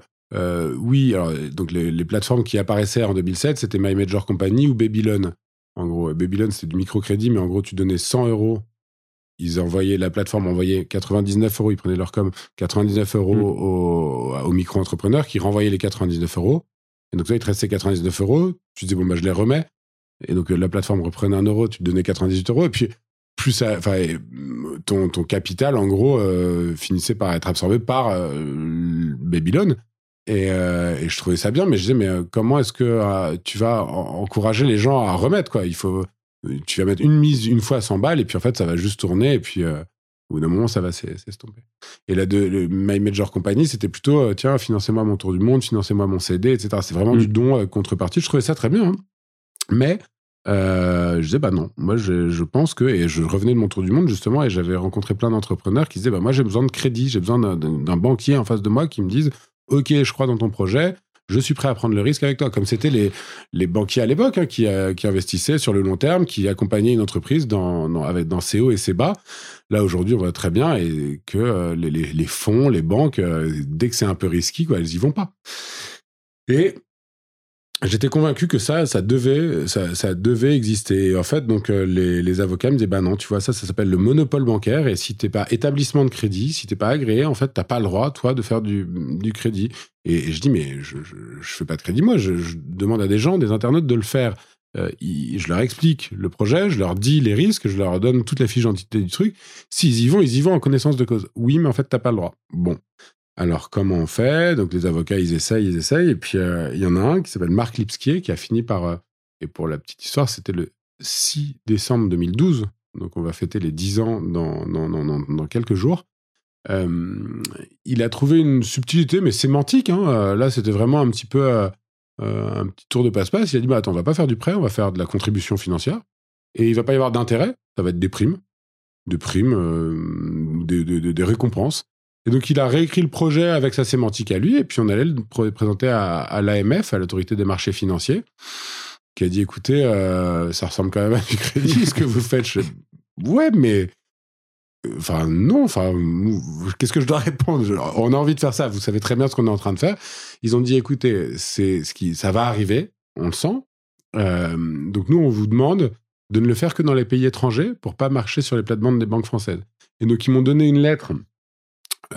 B: oui, alors, donc les, les plateformes qui apparaissaient en 2007, c'était My Major Company ou Babylon. En gros, Babylon, c'était du microcrédit, mais en gros, tu donnais 100 euros. Ils envoyaient, la plateforme envoyait 99 euros, ils prenaient leur com, 99 euros
A: Mm.
B: au, au micro-entrepreneur qui renvoyait les 99 euros. Et donc, là, il te restait 99 euros. Tu disais, bon, bah, je les remets. Et donc, euh, la plateforme reprenait un euro, tu te donnais 98 euros. Et puis, plus enfin, mm, ton, ton capital, en gros, euh, finissait par être absorbé par euh, Babylon. Et, euh, et je trouvais ça bien, mais je disais, mais comment est-ce que tu vas en- encourager les gens à remettre, quoi? Il faut, tu vas mettre une mise une fois à 100 balles, et puis en fait, ça va juste tourner, et puis au bout d'un moment, ça va s'es- s'estomper. Et là, de, le My Major Company, c'était plutôt, euh, tiens, financez-moi mon tour du monde, financez-moi mon CD, etc. C'est vraiment du don euh, contrepartie. Je trouvais ça très bien. hein. Mais euh, je disais, bah non, moi je, je pense que, et je revenais de mon tour du monde justement, et j'avais rencontré plein d'entrepreneurs qui disaient, bah moi j'ai besoin de crédit, j'ai besoin d'un- banquier en face de moi qui me dise, ok, je crois dans ton projet, je suis prêt à prendre le risque avec toi, comme c'était les, les banquiers à l'époque hein, qui, euh, qui investissaient sur le long terme, qui accompagnaient une entreprise dans, dans, avec, dans ses hauts et ses bas. Là, aujourd'hui, on voit très bien et que euh, les, fonds, les banques, euh, dès que c'est un peu risqué, quoi, elles y vont pas. Et J'étais convaincu que ça, ça devait, ça, devait exister. En fait, donc euh, les, avocats me disaient bah non, tu vois ça, ça s'appelle le monopole bancaire. Et si t'es pas établissement de crédit, si t'es pas agréé, en fait, t'as pas le droit, toi, de faire du, crédit. Et, je dis mais je, je, fais pas de crédit, moi. Je, demande à des gens, des internautes, de le faire. Euh, je leur explique le projet, je leur dis les risques, je leur donne toute la fiche d'identité du truc. S'ils y vont, ils y vont en connaissance de cause. Oui, mais en fait, t'as pas le droit. Bon, alors, comment on fait? Donc, les avocats, ils essayent, ils essayent. Et puis, euh, il y en a un qui s'appelle Marc Lipskier, qui a fini par. Euh, et pour la petite histoire, c'était le 6 décembre 2012. Donc, on va fêter les 10 ans dans, dans, dans, dans quelques jours. Il a trouvé une subtilité, mais sémantique. Hein. Là, c'était vraiment un petit peu un petit tour de passe-passe. Il a dit bah, Attends, on va pas faire du prêt, on va faire de la contribution financière. Et il va pas y avoir d'intérêt, ça va être des primes. Des primes, des, des, des récompenses. Et donc, il a réécrit le projet avec sa sémantique à lui, et puis on allait le présenter à, l'AMF, à l'autorité des marchés financiers, qui a dit écoutez, euh, ça ressemble quand même à du crédit, ce que vous faites. Ouais, mais. Enfin, non, enfin, qu'est-ce que je dois répondre? On a envie de faire ça, vous savez très bien ce qu'on est en train de faire. Ils ont dit écoutez, c'est ce qui, ça va arriver, on le sent. Euh, donc, nous, on vous demande de ne le faire que dans les pays étrangers pour pas marcher sur les plates-bandes des banques françaises. Et donc, ils m'ont donné une lettre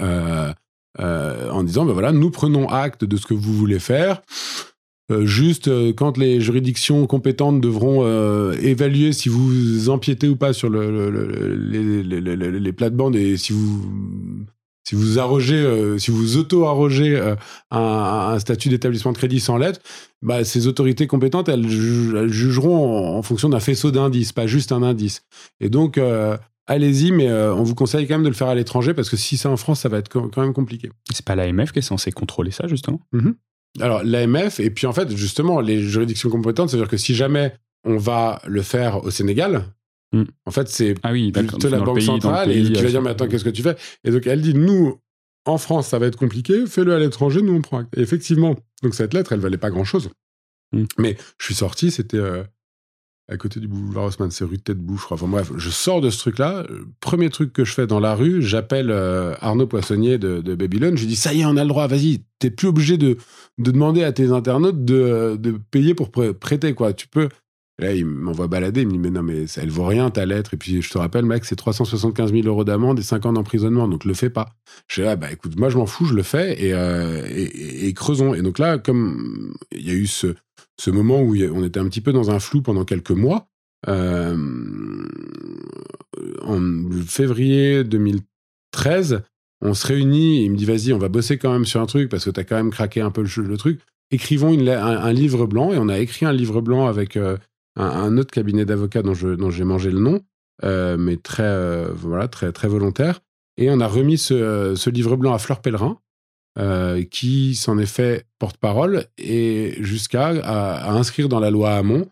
B: euh, euh, en disant, ben voilà, nous prenons acte de ce que vous voulez faire. Euh, juste quand les juridictions compétentes devront évaluer si vous empiétez ou pas sur le, les, les, plates-bandes et si vous si vous arrogez, si vous auto-arrogez un, statut d'établissement de crédit sans lettre, bah, ces autorités compétentes, elles, jugeront en, fonction d'un faisceau d'indices, pas juste un indice. Et donc, allez-y, mais euh, on vous conseille quand même de le faire à l'étranger parce que si c'est en France, ça va être quand même compliqué.
A: C'est pas l'AMF qui est censé contrôler ça, justement?
B: Mm-hmm. Alors, l'AMF, et puis en fait, justement, les juridictions compétentes, c'est-à-dire que si jamais on va le faire au Sénégal, mm. en fait, c'est
A: ah oui,
B: plutôt la Banque centrale et tu vas dire, mais attends, qu'est-ce que tu fais? Et donc, elle dit, nous, en France, ça va être compliqué, fais-le à l'étranger, nous, on prend acte. Et effectivement, donc cette lettre, elle valait pas grand-chose. Mm. Mais je suis sorti, c'était euh, à côté du boulevard Haussmann, c'est rue je crois. Enfin bref, je sors de ce truc-là. Premier truc que je fais dans la rue, j'appelle euh, Arnaud Poissonnier de, de Babylone. Je lui dis, ça y est, on a le droit, vas-y. T'es plus obligé de, de demander à tes internautes de, payer pour prêter, quoi. Tu peux. Là, il m'envoie balader, il me dit, mais non, mais ça, elle vaut rien ta lettre. Et puis, je te rappelle, mec, c'est 375 000 euros d'amende et 5 ans d'emprisonnement, donc le fais pas. Je dis, ah, bah écoute, moi je m'en fous, je le fais et, euh, creusons. Et donc là, comme il y a eu ce, ce moment où on était un petit peu dans un flou pendant quelques mois. Euh, en février 2013, on se réunit et il me dit vas-y, on va bosser quand même sur un truc parce que tu as quand même craqué un peu le, truc. Écrivons un, livre blanc et on a écrit un livre blanc avec euh, un, autre cabinet d'avocats dont, dont j'ai mangé le nom, euh, mais très, voilà, très, très volontaire. Et on a remis ce, ce livre blanc à Fleur Pellerin, euh, qui s'en est fait porte-parole et jusqu'à à, inscrire dans la loi Hamon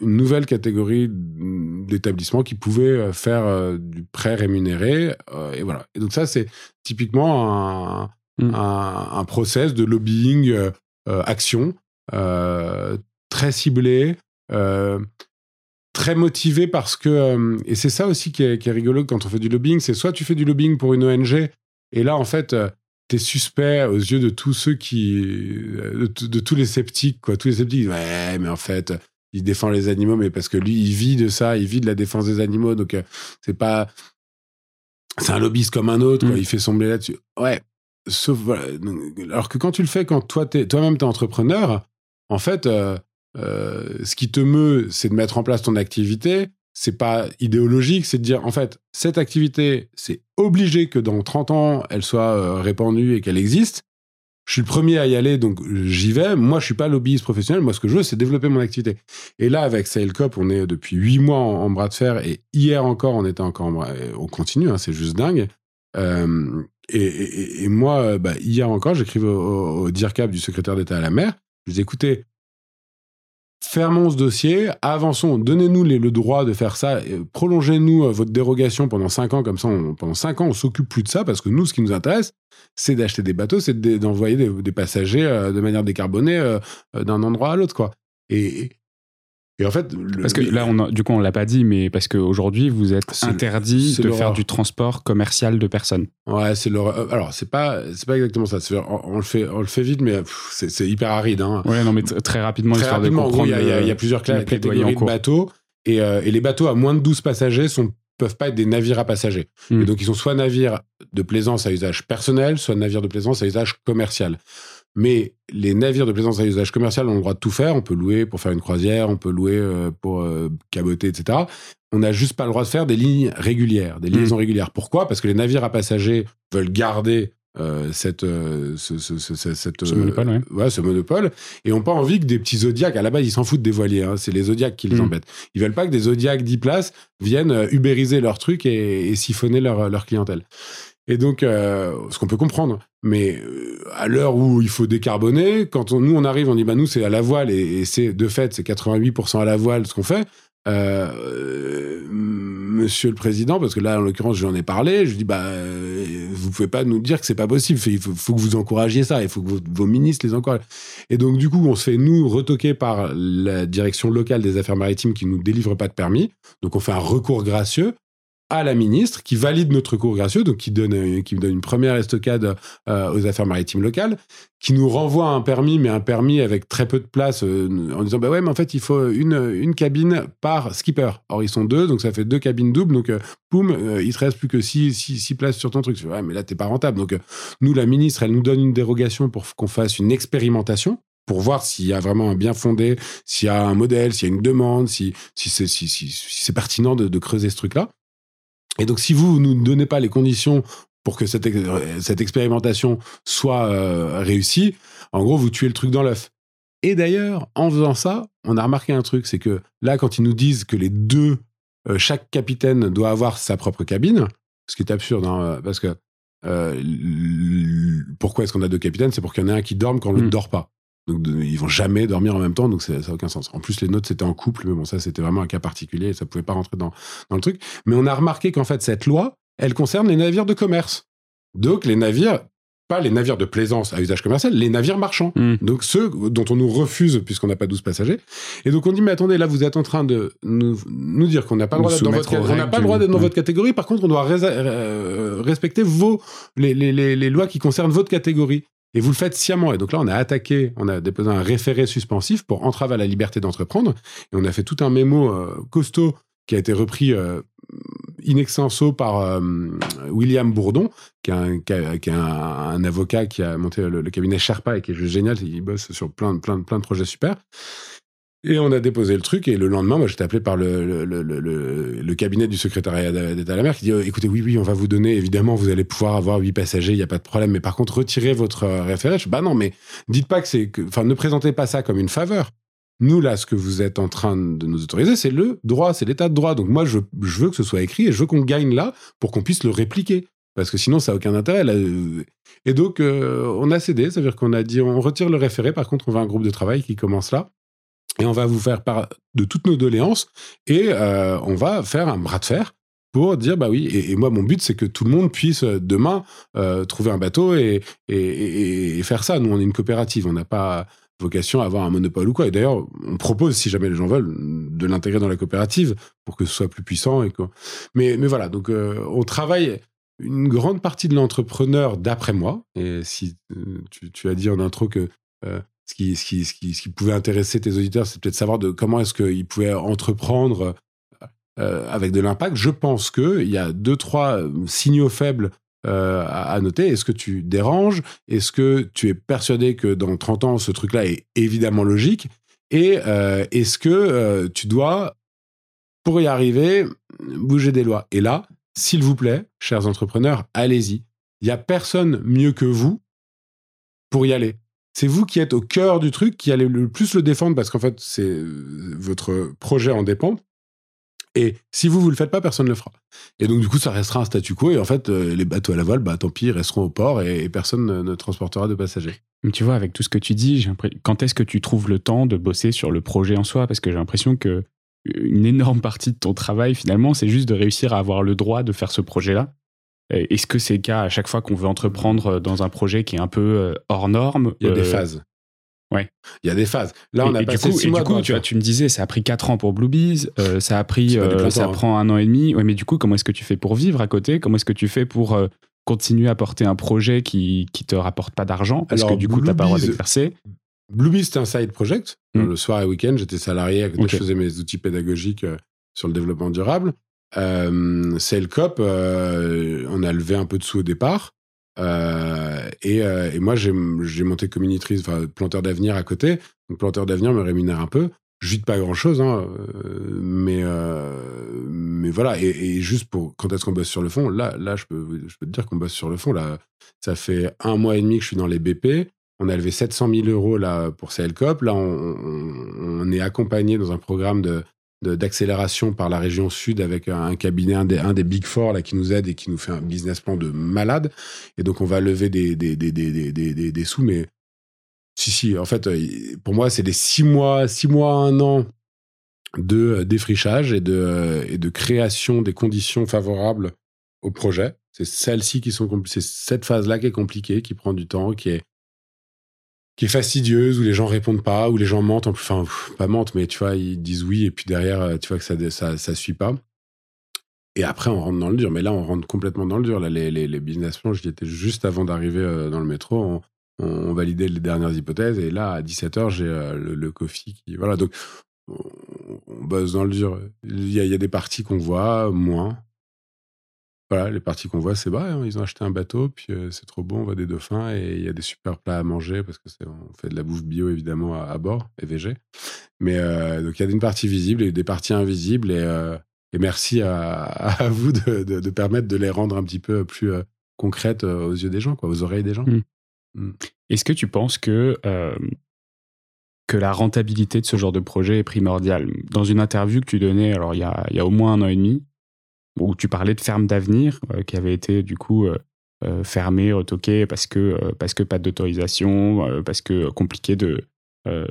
B: une nouvelle catégorie d'établissements qui pouvaient euh, faire euh, du prêt rémunéré. et voilà. Et donc ça, c'est typiquement un, mm. un, process de lobbying action très ciblé. très motivé parce que et c'est ça aussi qui est, qui est rigolo quand on fait du lobbying c'est soit tu fais du lobbying pour une ONG et là en fait t'es suspect aux yeux de tous ceux qui, de, tous les sceptiques, quoi. Tous les sceptiques, ouais, mais en fait, il défend les animaux, mais parce que lui, il vit de ça, il vit de la défense des animaux, donc euh, c'est pas, c'est un lobbyiste comme un autre, quoi. Mm. Il fait son blé là-dessus. Ouais. Sauf, voilà. Alors que quand tu le fais, quand toi, es, toi-même, t'es entrepreneur, en fait, euh, euh, ce qui te meut, c'est de mettre en place ton activité c'est pas idéologique, c'est de dire en fait cette activité, c'est obligé que dans 30 ans elle soit euh, répandue et qu'elle existe. Je suis le premier à y aller, donc j'y vais. Moi, je suis pas lobbyiste professionnel. Moi, ce que je veux, c'est développer mon activité. Et là, avec Sailcop, on est depuis huit mois en, bras de fer. Et hier encore, on était encore en bras. On continue, hein, c'est juste dingue. Euh, et, moi, bah, hier encore, j'écrivais au, au, DIRCAP du secrétaire d'État à la mer. Je dis écoutez, fermons ce dossier, avançons, donnez-nous le droit de faire ça, prolongez-nous votre dérogation pendant cinq ans, comme ça, pendant cinq ans, on s'occupe plus de ça, parce que nous, ce qui nous intéresse, c'est d'acheter des bateaux, c'est d'envoyer des, passagers de manière décarbonée d'un endroit à l'autre, quoi. Et en fait,
A: parce que là, on du coup, on l'a pas dit, mais parce qu'aujourd'hui, vous êtes interdit de faire du transport commercial de personnes.
B: Ouais, c'est l'horreur. Alors, c'est pas, c'est pas exactement ça. On, le fait, on le fait vite, mais c'est hyper aride. Hein.
A: Ouais, non, mais très rapidement,
B: très rapidement. il y, a plusieurs catégories de bateaux, et, euh, et, les bateaux à moins de 12 passagers sont peuvent pas être des navires à passagers. Hmm. Et donc, ils sont soit navires de plaisance à usage personnel, soit navires de plaisance à usage commercial. Mais les navires de plaisance à usage commercial ont le droit de tout faire. On peut louer pour faire une croisière, on peut louer euh, pour euh, caboter, etc. On n'a juste pas le droit de faire des lignes régulières, des liaisons mmh. régulières. Pourquoi? Parce que les navires à passagers veulent garder euh, cette, ce, ce, ce,
A: monopole,
B: ouais. ce monopole, et n'ont pas envie que des petits zodiacs, à la base ils s'en foutent des voiliers, hein, c'est les zodiacs qui les mmh. embêtent. Ils veulent pas que des zodiacs 10 places viennent ubériser leur truc et, et siphonner leur, leur clientèle. Et donc, euh, ce qu'on peut comprendre, mais euh, à l'heure où il faut décarboner, quand nous on arrive, on dit bah nous c'est à la voile et, c'est de fait c'est 88% à la voile ce qu'on fait. Euh, monsieur le président, parce que là en l'occurrence j'en ai parlé, je dis bah vous pouvez pas nous dire que c'est pas possible, il faut, que vous encouragiez ça, il faut que vos, ministres les encouragent. Et donc du coup on se fait nous retoquer par la direction locale des affaires maritimes qui nous délivre pas de permis, donc on fait un recours gracieux à la ministre qui valide notre cours gracieux, donc qui donne, euh, qui donne une première estocade euh, aux affaires maritimes locales, qui nous renvoie un permis, mais un permis avec très peu de place, euh, en disant bah ouais, mais en fait il faut une, une cabine par skipper. Or ils sont deux, donc ça fait deux cabines doubles, donc poum, il te reste plus que six, six, places sur ton truc. Ouais, mais là t'es pas rentable. Donc nous, la ministre, elle nous donne une dérogation pour qu'on fasse une expérimentation pour voir s'il y a vraiment un bien fondé, s'il y a un modèle, s'il y a une demande, si, si c'est si, si, pertinent de creuser ce truc-là. Et donc, si vous ne nous donnez pas les conditions pour que cette, cette expérimentation soit euh, réussie, en gros, vous tuez le truc dans l'œuf. Et d'ailleurs, en faisant ça, on a remarqué un truc, c'est que là, quand ils nous disent que les deux, euh, chaque capitaine doit avoir sa propre cabine, ce qui est absurde, hein, parce que euh, pourquoi est-ce qu'on a deux capitaines? C'est pour qu'il y en ait un qui dorme quand l'autre ne mmh. dort pas. Donc ils vont jamais dormir en même temps, donc ça n'a aucun sens. En plus, les nôtres c'était en couple, mais bon, ça c'était vraiment un cas particulier, et ça pouvait pas rentrer dans, dans le truc. Mais on a remarqué qu'en fait cette loi, elle concerne les navires de commerce. Donc les navires, pas les navires de plaisance à usage commercial, les navires marchands. Hmm. Donc ceux dont on nous refuse puisqu'on n'a pas 12 passagers. Et donc on dit mais attendez, là vous êtes en train de nous, nous dire qu'on n'a pas, le droit d'être dans votre, on n'a pas le droit d'être dans votre catégorie. Par contre, on doit euh, respecter vos les, les, les, les lois qui concernent votre catégorie. Et vous le faites sciemment. Et donc là, on a attaqué, on a déposé un référé suspensif pour entrave à la liberté d'entreprendre. Et on a fait tout un mémo euh, costaud qui a été repris euh, in extenso par euh, William Bourdon, qui est, un, avocat qui a monté le, cabinet Sherpa et qui est juste génial. Il bosse sur plein, plein, plein de projets super. Et on a déposé le truc et le lendemain, moi, j'étais appelé par le, le, le, cabinet du secrétariat d'État à la mer qui dit euh, écoutez, oui, oui, on va vous donner, évidemment, vous allez pouvoir avoir huit passagers, il n'y a pas de problème, mais par contre, retirez votre euh, référé. Bah non, mais dites pas que c'est. Enfin, ne présentez pas ça comme une faveur. Nous, là, ce que vous êtes en train de nous autoriser, c'est le droit, c'est l'état de droit. Donc moi, je, je, veux que ce soit écrit et je veux qu'on gagne là pour qu'on puisse le répliquer. Parce que sinon, ça n'a aucun intérêt. Et donc, euh, on a cédé, c'est-à-dire qu'on a dit on retire le référé, par contre, on va un groupe de travail qui commence là et on va vous faire part de toutes nos doléances et euh, on va faire un bras de fer pour dire bah oui et, moi mon but c'est que tout le monde puisse euh, demain euh, trouver un bateau et, faire ça. Nous on est une coopérative. On n'a pas vocation à avoir un monopole ou quoi. Et d'ailleurs on propose si jamais les gens veulent de l'intégrer dans la coopérative pour que ce soit plus puissant et quoi. Mais voilà. Donc on travaille une grande partie de l'entrepreneur d'après moi. Et si tu, as dit en intro que ce qui, pouvait intéresser tes auditeurs, c'est peut-être savoir comment est-ce qu'ils pouvaient entreprendre euh, avec de l'impact. Je pense qu'il y a deux, trois euh, signaux faibles euh, à, noter. Est-ce que tu déranges? Est-ce que tu es persuadé que dans 30 ans, ce truc-là est évidemment logique? Et est-ce que tu dois, pour y arriver, bouger des lois? Et là, s'il vous plaît, chers entrepreneurs, allez-y. Il n'y a personne mieux que vous pour y aller c'est vous qui êtes au cœur du truc, qui allez le plus le défendre parce qu'en fait, c'est euh, votre projet en dépend. Et si vous, vous le faites pas, personne ne le fera. Et donc, du coup, ça restera un statu quo. Et en fait, euh, les bateaux à la voile, bah, tant pis, resteront au port et, personne ne, transportera de passagers.
A: Tu vois, avec tout ce que tu dis, quand est-ce que tu trouves le temps de bosser sur le projet en soi? Parce que j'ai l'impression que une énorme partie de ton travail, finalement, c'est juste de réussir à avoir le droit de faire ce projet-là. Est-ce que c'est le cas à chaque fois qu'on veut entreprendre dans un projet qui est un peu hors norme
B: Il y a des phases.
A: Ouais.
B: Il y a des phases. Là, on a passé
A: du coup,
B: six mois.
A: Du coup, tu, vois, tu me disais, ça a pris 4 ans pour Bluebees, euh, ça a pris, euh, ça hein. prend un an et demi. Ouais, mais du coup, comment est-ce que tu fais pour vivre à côté? Comment est-ce que tu fais pour euh, continuer à porter un projet qui qui te rapporte pas d'argent? Parce que du coup, tu n'as pas le droit d'exercer
B: Bluebees, c'était un side project. Le soir et week-end, j'étais salarié, à côté, je faisais mes outils pédagogiques sur le développement durable. Euh, Cop, on a levé un peu de sous au départ. Euh, et, euh, et, moi, j'ai monté communitrice, enfin, planteur d'avenir à côté. Donc, planteur d'avenir me rémunère un peu. Je vis pas grand chose, hein, euh, mais, mais voilà. Et, juste pour quand est-ce qu'on bosse sur le fond, là, là je, peux, je peux te dire qu'on bosse sur le fond. Là, ça fait un mois et demi que je suis dans les BP. On a levé 700 000 euros là, pour CLCOP. Là, on est accompagné dans un programme de, d'accélération par la région sud avec un, cabinet, un des, des, Big Four là, qui nous aide et qui nous fait un business plan de malade. Et donc, on va lever des, des, des, des, des sous. Mais si, si, en fait, euh, pour moi, c'est des six mois, six mois, un an de euh, défrichage et de, euh, et de création des conditions favorables au projet. C'est celle-ci qui sont c'est cette phase-là qui est compliquée, qui prend du temps, qui est qui est fastidieuse, où les gens répondent pas, où les gens mentent, enfin, pas mentent, mais tu vois, ils disent oui, et puis derrière, euh, tu vois que ça, ça, ça suit pas. Et après, on rentre dans le dur. Mais là, on rentre complètement dans le dur. Là, les, les, business plans, j'y étais juste avant d'arriver euh, dans le métro. On, on, validait les dernières hypothèses. Et là, à 17h, j'ai euh, le, coffee qui. Voilà. Donc, on, bosse dans le dur. Il y a des parties qu'on voit moins. Voilà, les parties qu'on voit, c'est bah, hein, ils ont acheté un bateau, puis euh, c'est trop bon, on voit des dauphins et il y a des super plats à manger parce que on fait de la bouffe bio évidemment à, bord et végé. Mais euh, donc il y a une partie visible et des parties invisibles et, euh, et merci à, vous de, de, permettre de les rendre un petit peu plus concrètes aux yeux des gens, quoi, aux oreilles des gens. Mmh.
A: Mmh. Est-ce que tu penses que que la rentabilité de ce genre de projet est primordiale? Dans une interview que tu donnais, alors il y a, il y a au moins un an et demi, où tu parlais de ferme d'avenir euh, qui avait été du coup euh, euh, fermée, retoquée parce que, parce que pas d'autorisation, parce que compliqué de,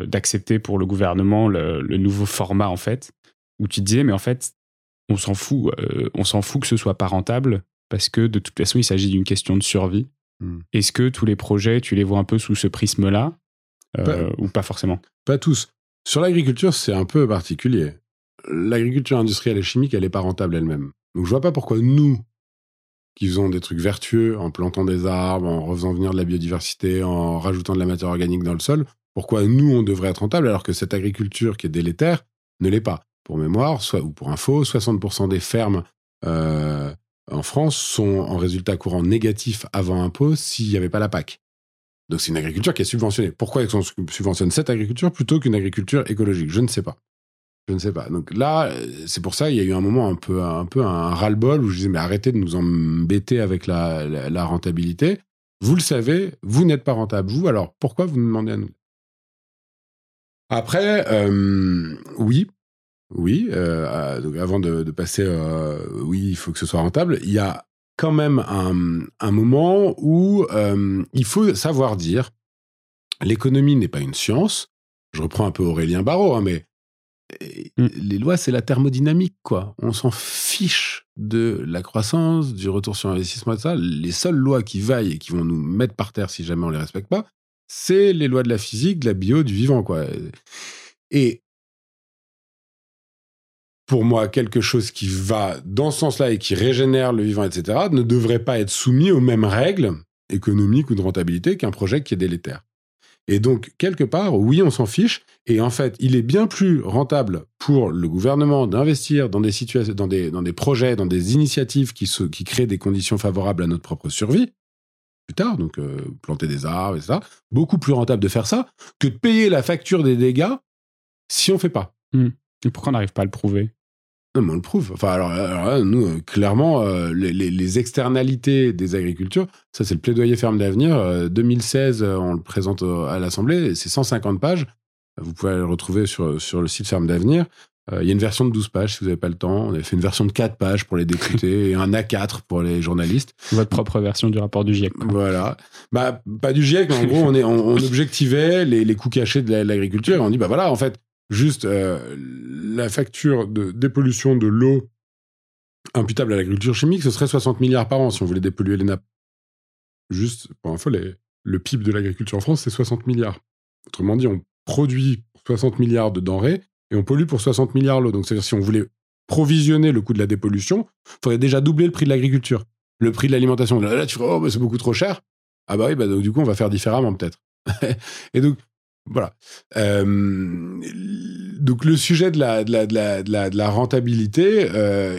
A: d'accepter pour le gouvernement le, nouveau format en fait, où tu disais mais en fait on s'en fout, on s'en fout que ce soit pas rentable parce que de toute façon il s'agit d'une question de survie. Hmm. Est-ce que tous les projets tu les vois un peu sous ce prisme-là ou pas forcément?
B: Pas tous. Sur l'agriculture c'est un peu particulier. L'agriculture industrielle et chimique elle n'est pas rentable elle-même. Donc je vois pas pourquoi nous, qui faisons des trucs vertueux en plantant des arbres, en refaisant venir de la biodiversité, en rajoutant de la matière organique dans le sol, pourquoi nous, on devrait être rentable alors que cette agriculture qui est délétère ne l'est pas? Pour mémoire, soit, ou pour info, 60% des fermes euh, en France sont en résultat courant négatif avant impôt s'il n'y avait pas la PAC. Donc c'est une agriculture qui est subventionnée. Pourquoi on subventionne cette agriculture plutôt qu'une agriculture écologique? Je ne sais pas. Je ne sais pas. Donc là, c'est pour ça il y a eu un moment un peu un peu un ras-le-bol où je disais mais arrêtez de nous embêter avec la, rentabilité. Vous le savez, vous n'êtes pas rentable. Vous, alors pourquoi vous nous demandez à nous? Après, euh, oui, oui. Euh, donc avant de, passer, euh, oui, il faut que ce soit rentable. Il y a quand même un, un moment où il faut savoir dire l'économie n'est pas une science. Je reprends un peu Aurélien Barraud, hein, mais Mm. les lois, c'est la thermodynamique, quoi. On s'en fiche de la croissance, du retour sur investissement, ça. Les seules lois qui vaillent et qui vont nous mettre par terre si jamais on les respecte pas, c'est les lois de la physique, de la bio, du vivant, quoi. Et pour moi, quelque chose qui va dans ce sens-là et qui régénère le vivant, etc., ne devrait pas être soumis aux mêmes règles économiques ou de rentabilité qu'un projet qui est délétère. Et donc, quelque part, oui, on s'en fiche. Et en fait, il est bien plus rentable pour le gouvernement d'investir dans des projets, dans des initiatives qui, créent des conditions favorables à notre propre survie. Plus tard, donc euh, planter des arbres, et ça. Beaucoup plus rentable de faire ça que de payer la facture des dégâts si on fait pas.
A: Hmm. Et pourquoi on n'arrive pas à le prouver?
B: Non, mais on le prouve. Enfin, alors, nous, euh, clairement, euh, les, externalités des agricultures, ça, c'est le plaidoyer ferme d'avenir. 2016, euh, on le présente à l'Assemblée, c'est 150 pages. Vous pouvez le retrouver sur, sur le site Ferme d'avenir. Il y a une version de 12 pages si vous n'avez pas le temps. On avait fait une version de 4 pages pour les députés et un A4 pour les journalistes.
A: Votre propre version du rapport du GIEC.
B: Voilà. Bah, pas du GIEC, mais en gros, on, est, on, objectivait les, les, coûts cachés de l'agriculture et on dit, bah voilà, en fait, juste la facture de dépollution de l'eau imputable à l'agriculture chimique, ce serait 60 milliards par an si on voulait dépolluer les nappes. Juste, pour info, le PIB de l'agriculture en France, c'est 60 milliards. Autrement dit, on produit 60 milliards de denrées et on pollue pour 60 milliards l'eau. Donc, c'est-à-dire, si on voulait provisionner le coût de la dépollution, il faudrait déjà doubler le prix de l'agriculture. Le prix de l'alimentation. Là, tu fais, oh, c'est beaucoup trop cher. Ah bah oui, bah, du coup, on va faire différemment peut-être. et donc, voilà. Donc le sujet de la, rentabilité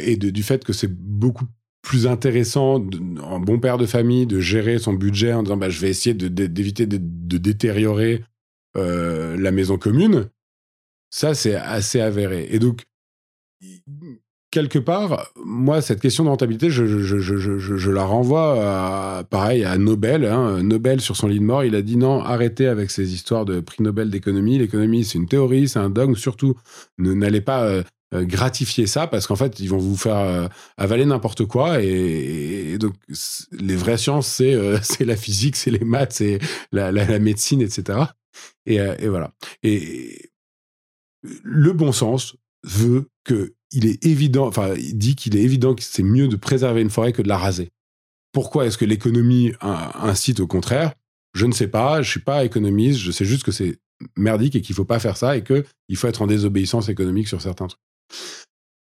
B: et du fait que c'est beaucoup plus intéressant, en bon père de famille, de gérer son budget en disant bah, je vais essayer d'éviter de, de, détériorer euh, la maison commune, ça c'est assez avéré. Et donc, quelque part, moi, cette question de rentabilité, je, je, je, je la renvoie pareil à Nobel. Hein. Nobel, sur son lit de mort, il a dit non, arrêtez avec ces histoires de prix Nobel d'économie. L'économie, c'est une théorie, c'est un dogme. Surtout, n'allez pas euh, euh, gratifier ça parce qu'en fait, ils vont vous faire euh, avaler n'importe quoi. Et, donc, les vraies sciences, c'est c'est la physique, c'est les maths, c'est la, la, médecine, etc. Et, et voilà. Et le bon sens veut que il est évident, enfin, il dit qu'il est évident que c'est mieux de préserver une forêt que de la raser. Pourquoi est-ce que l'économie incite au contraire? Je ne sais pas, je suis pas économiste, je sais juste que c'est merdique et qu'il faut pas faire ça et que il faut être en désobéissance économique sur certains trucs.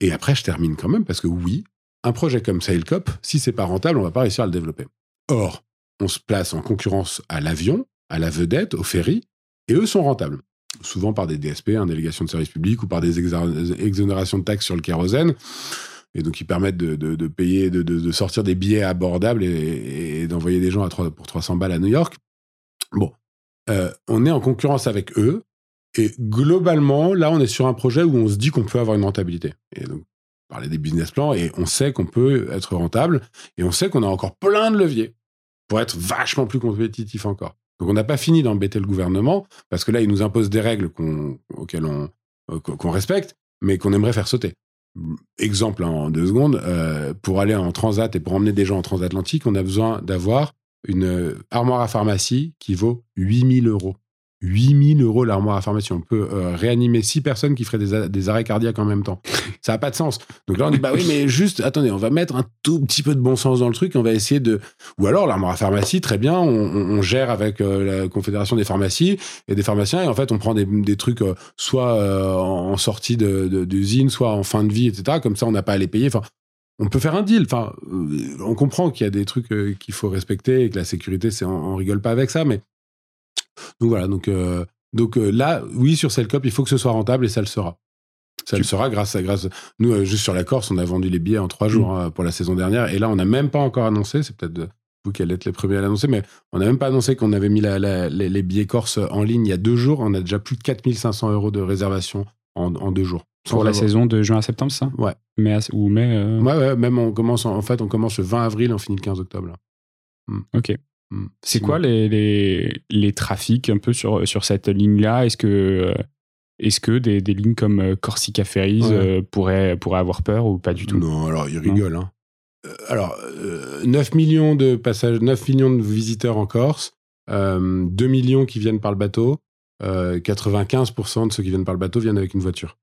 B: Et après, je termine quand même parce que oui, un projet comme Sailcop, si c'est pas rentable, on va pas réussir à le développer. Or, on se place en concurrence à l'avion, à la vedette, au ferry, et eux sont rentables souvent par des DSP, une délégation de service public, ou par des exonérations de taxes sur le kérosène. Et donc, ils permettent de, payer, de, sortir des billets abordables et, d'envoyer des gens à pour 300 balles à New York. Bon, euh, on est en concurrence avec eux. Et globalement, là, on est sur un projet où on se dit qu'on peut avoir une rentabilité. Et donc, parler des business plans, et on sait qu'on peut être rentable, et on sait qu'on a encore plein de leviers pour être vachement plus compétitif encore. Donc on n'a pas fini d'embêter le gouvernement, parce que là, il nous impose des règles auxquelles on, euh, qu'on respecte, mais qu'on aimerait faire sauter. Exemple en deux secondes, euh, pour aller en transat et pour emmener des gens en transatlantique, on a besoin d'avoir une armoire à pharmacie qui vaut 8000 euros. 8000 euros l'armoire à pharmacie. On peut euh, réanimer six personnes qui feraient des, arrêts cardiaques en même temps. Ça n'a pas de sens. Donc là, on dit, bah oui, mais juste, attendez, on va mettre un tout petit peu de bon sens dans le truc. On va essayer de. Ou alors, l'armoire à pharmacie, très bien, on, gère avec euh, la Confédération des pharmacies et des pharmaciens. Et en fait, on prend des, trucs euh, soit en sortie d'usine, soit en fin de vie, etc. Comme ça, on n'a pas à les payer. Enfin, on peut faire un deal. Enfin, on comprend qu'il y a des trucs qu'il faut respecter et que la sécurité, c'est, on, on rigole pas avec ça, mais donc voilà, donc, euh, donc euh, là, oui, sur Cellcop, il faut que ce soit rentable et ça le sera. Ça le sera grâce à grâce. Nous, euh, juste sur la Corse, on a vendu les billets en trois jours mm. hein, pour la saison dernière, et là, on n'a même pas encore annoncé. C'est peut-être vous qui allez être les premiers à l'annoncer, mais on n'a même pas annoncé qu'on avait mis les, billets Corse en ligne il y a deux jours. On a déjà plus de 4500 euros de réservation en, deux jours.
A: Pour la saison de juin à septembre, ça?
B: Ouais.
A: Mais ou mai.
B: Ouais, ouais, même on commence en, fait, on commence le 20 avril, on finit le 15 octobre.
A: Mm. Ok. Hmm. C'est quoi les, les, les, trafics un peu sur, sur cette ligne-là? Est-ce que, euh, est que des, des, lignes comme euh, Corsica Ferries euh, pourraient, pourraient, avoir peur ou pas du tout?
B: Non, alors ils rigolent. Hein. alors, 9 millions de passages, 9 millions de visiteurs en Corse, 2 millions qui viennent par le bateau, 95% de ceux qui viennent par le bateau viennent avec une voiture.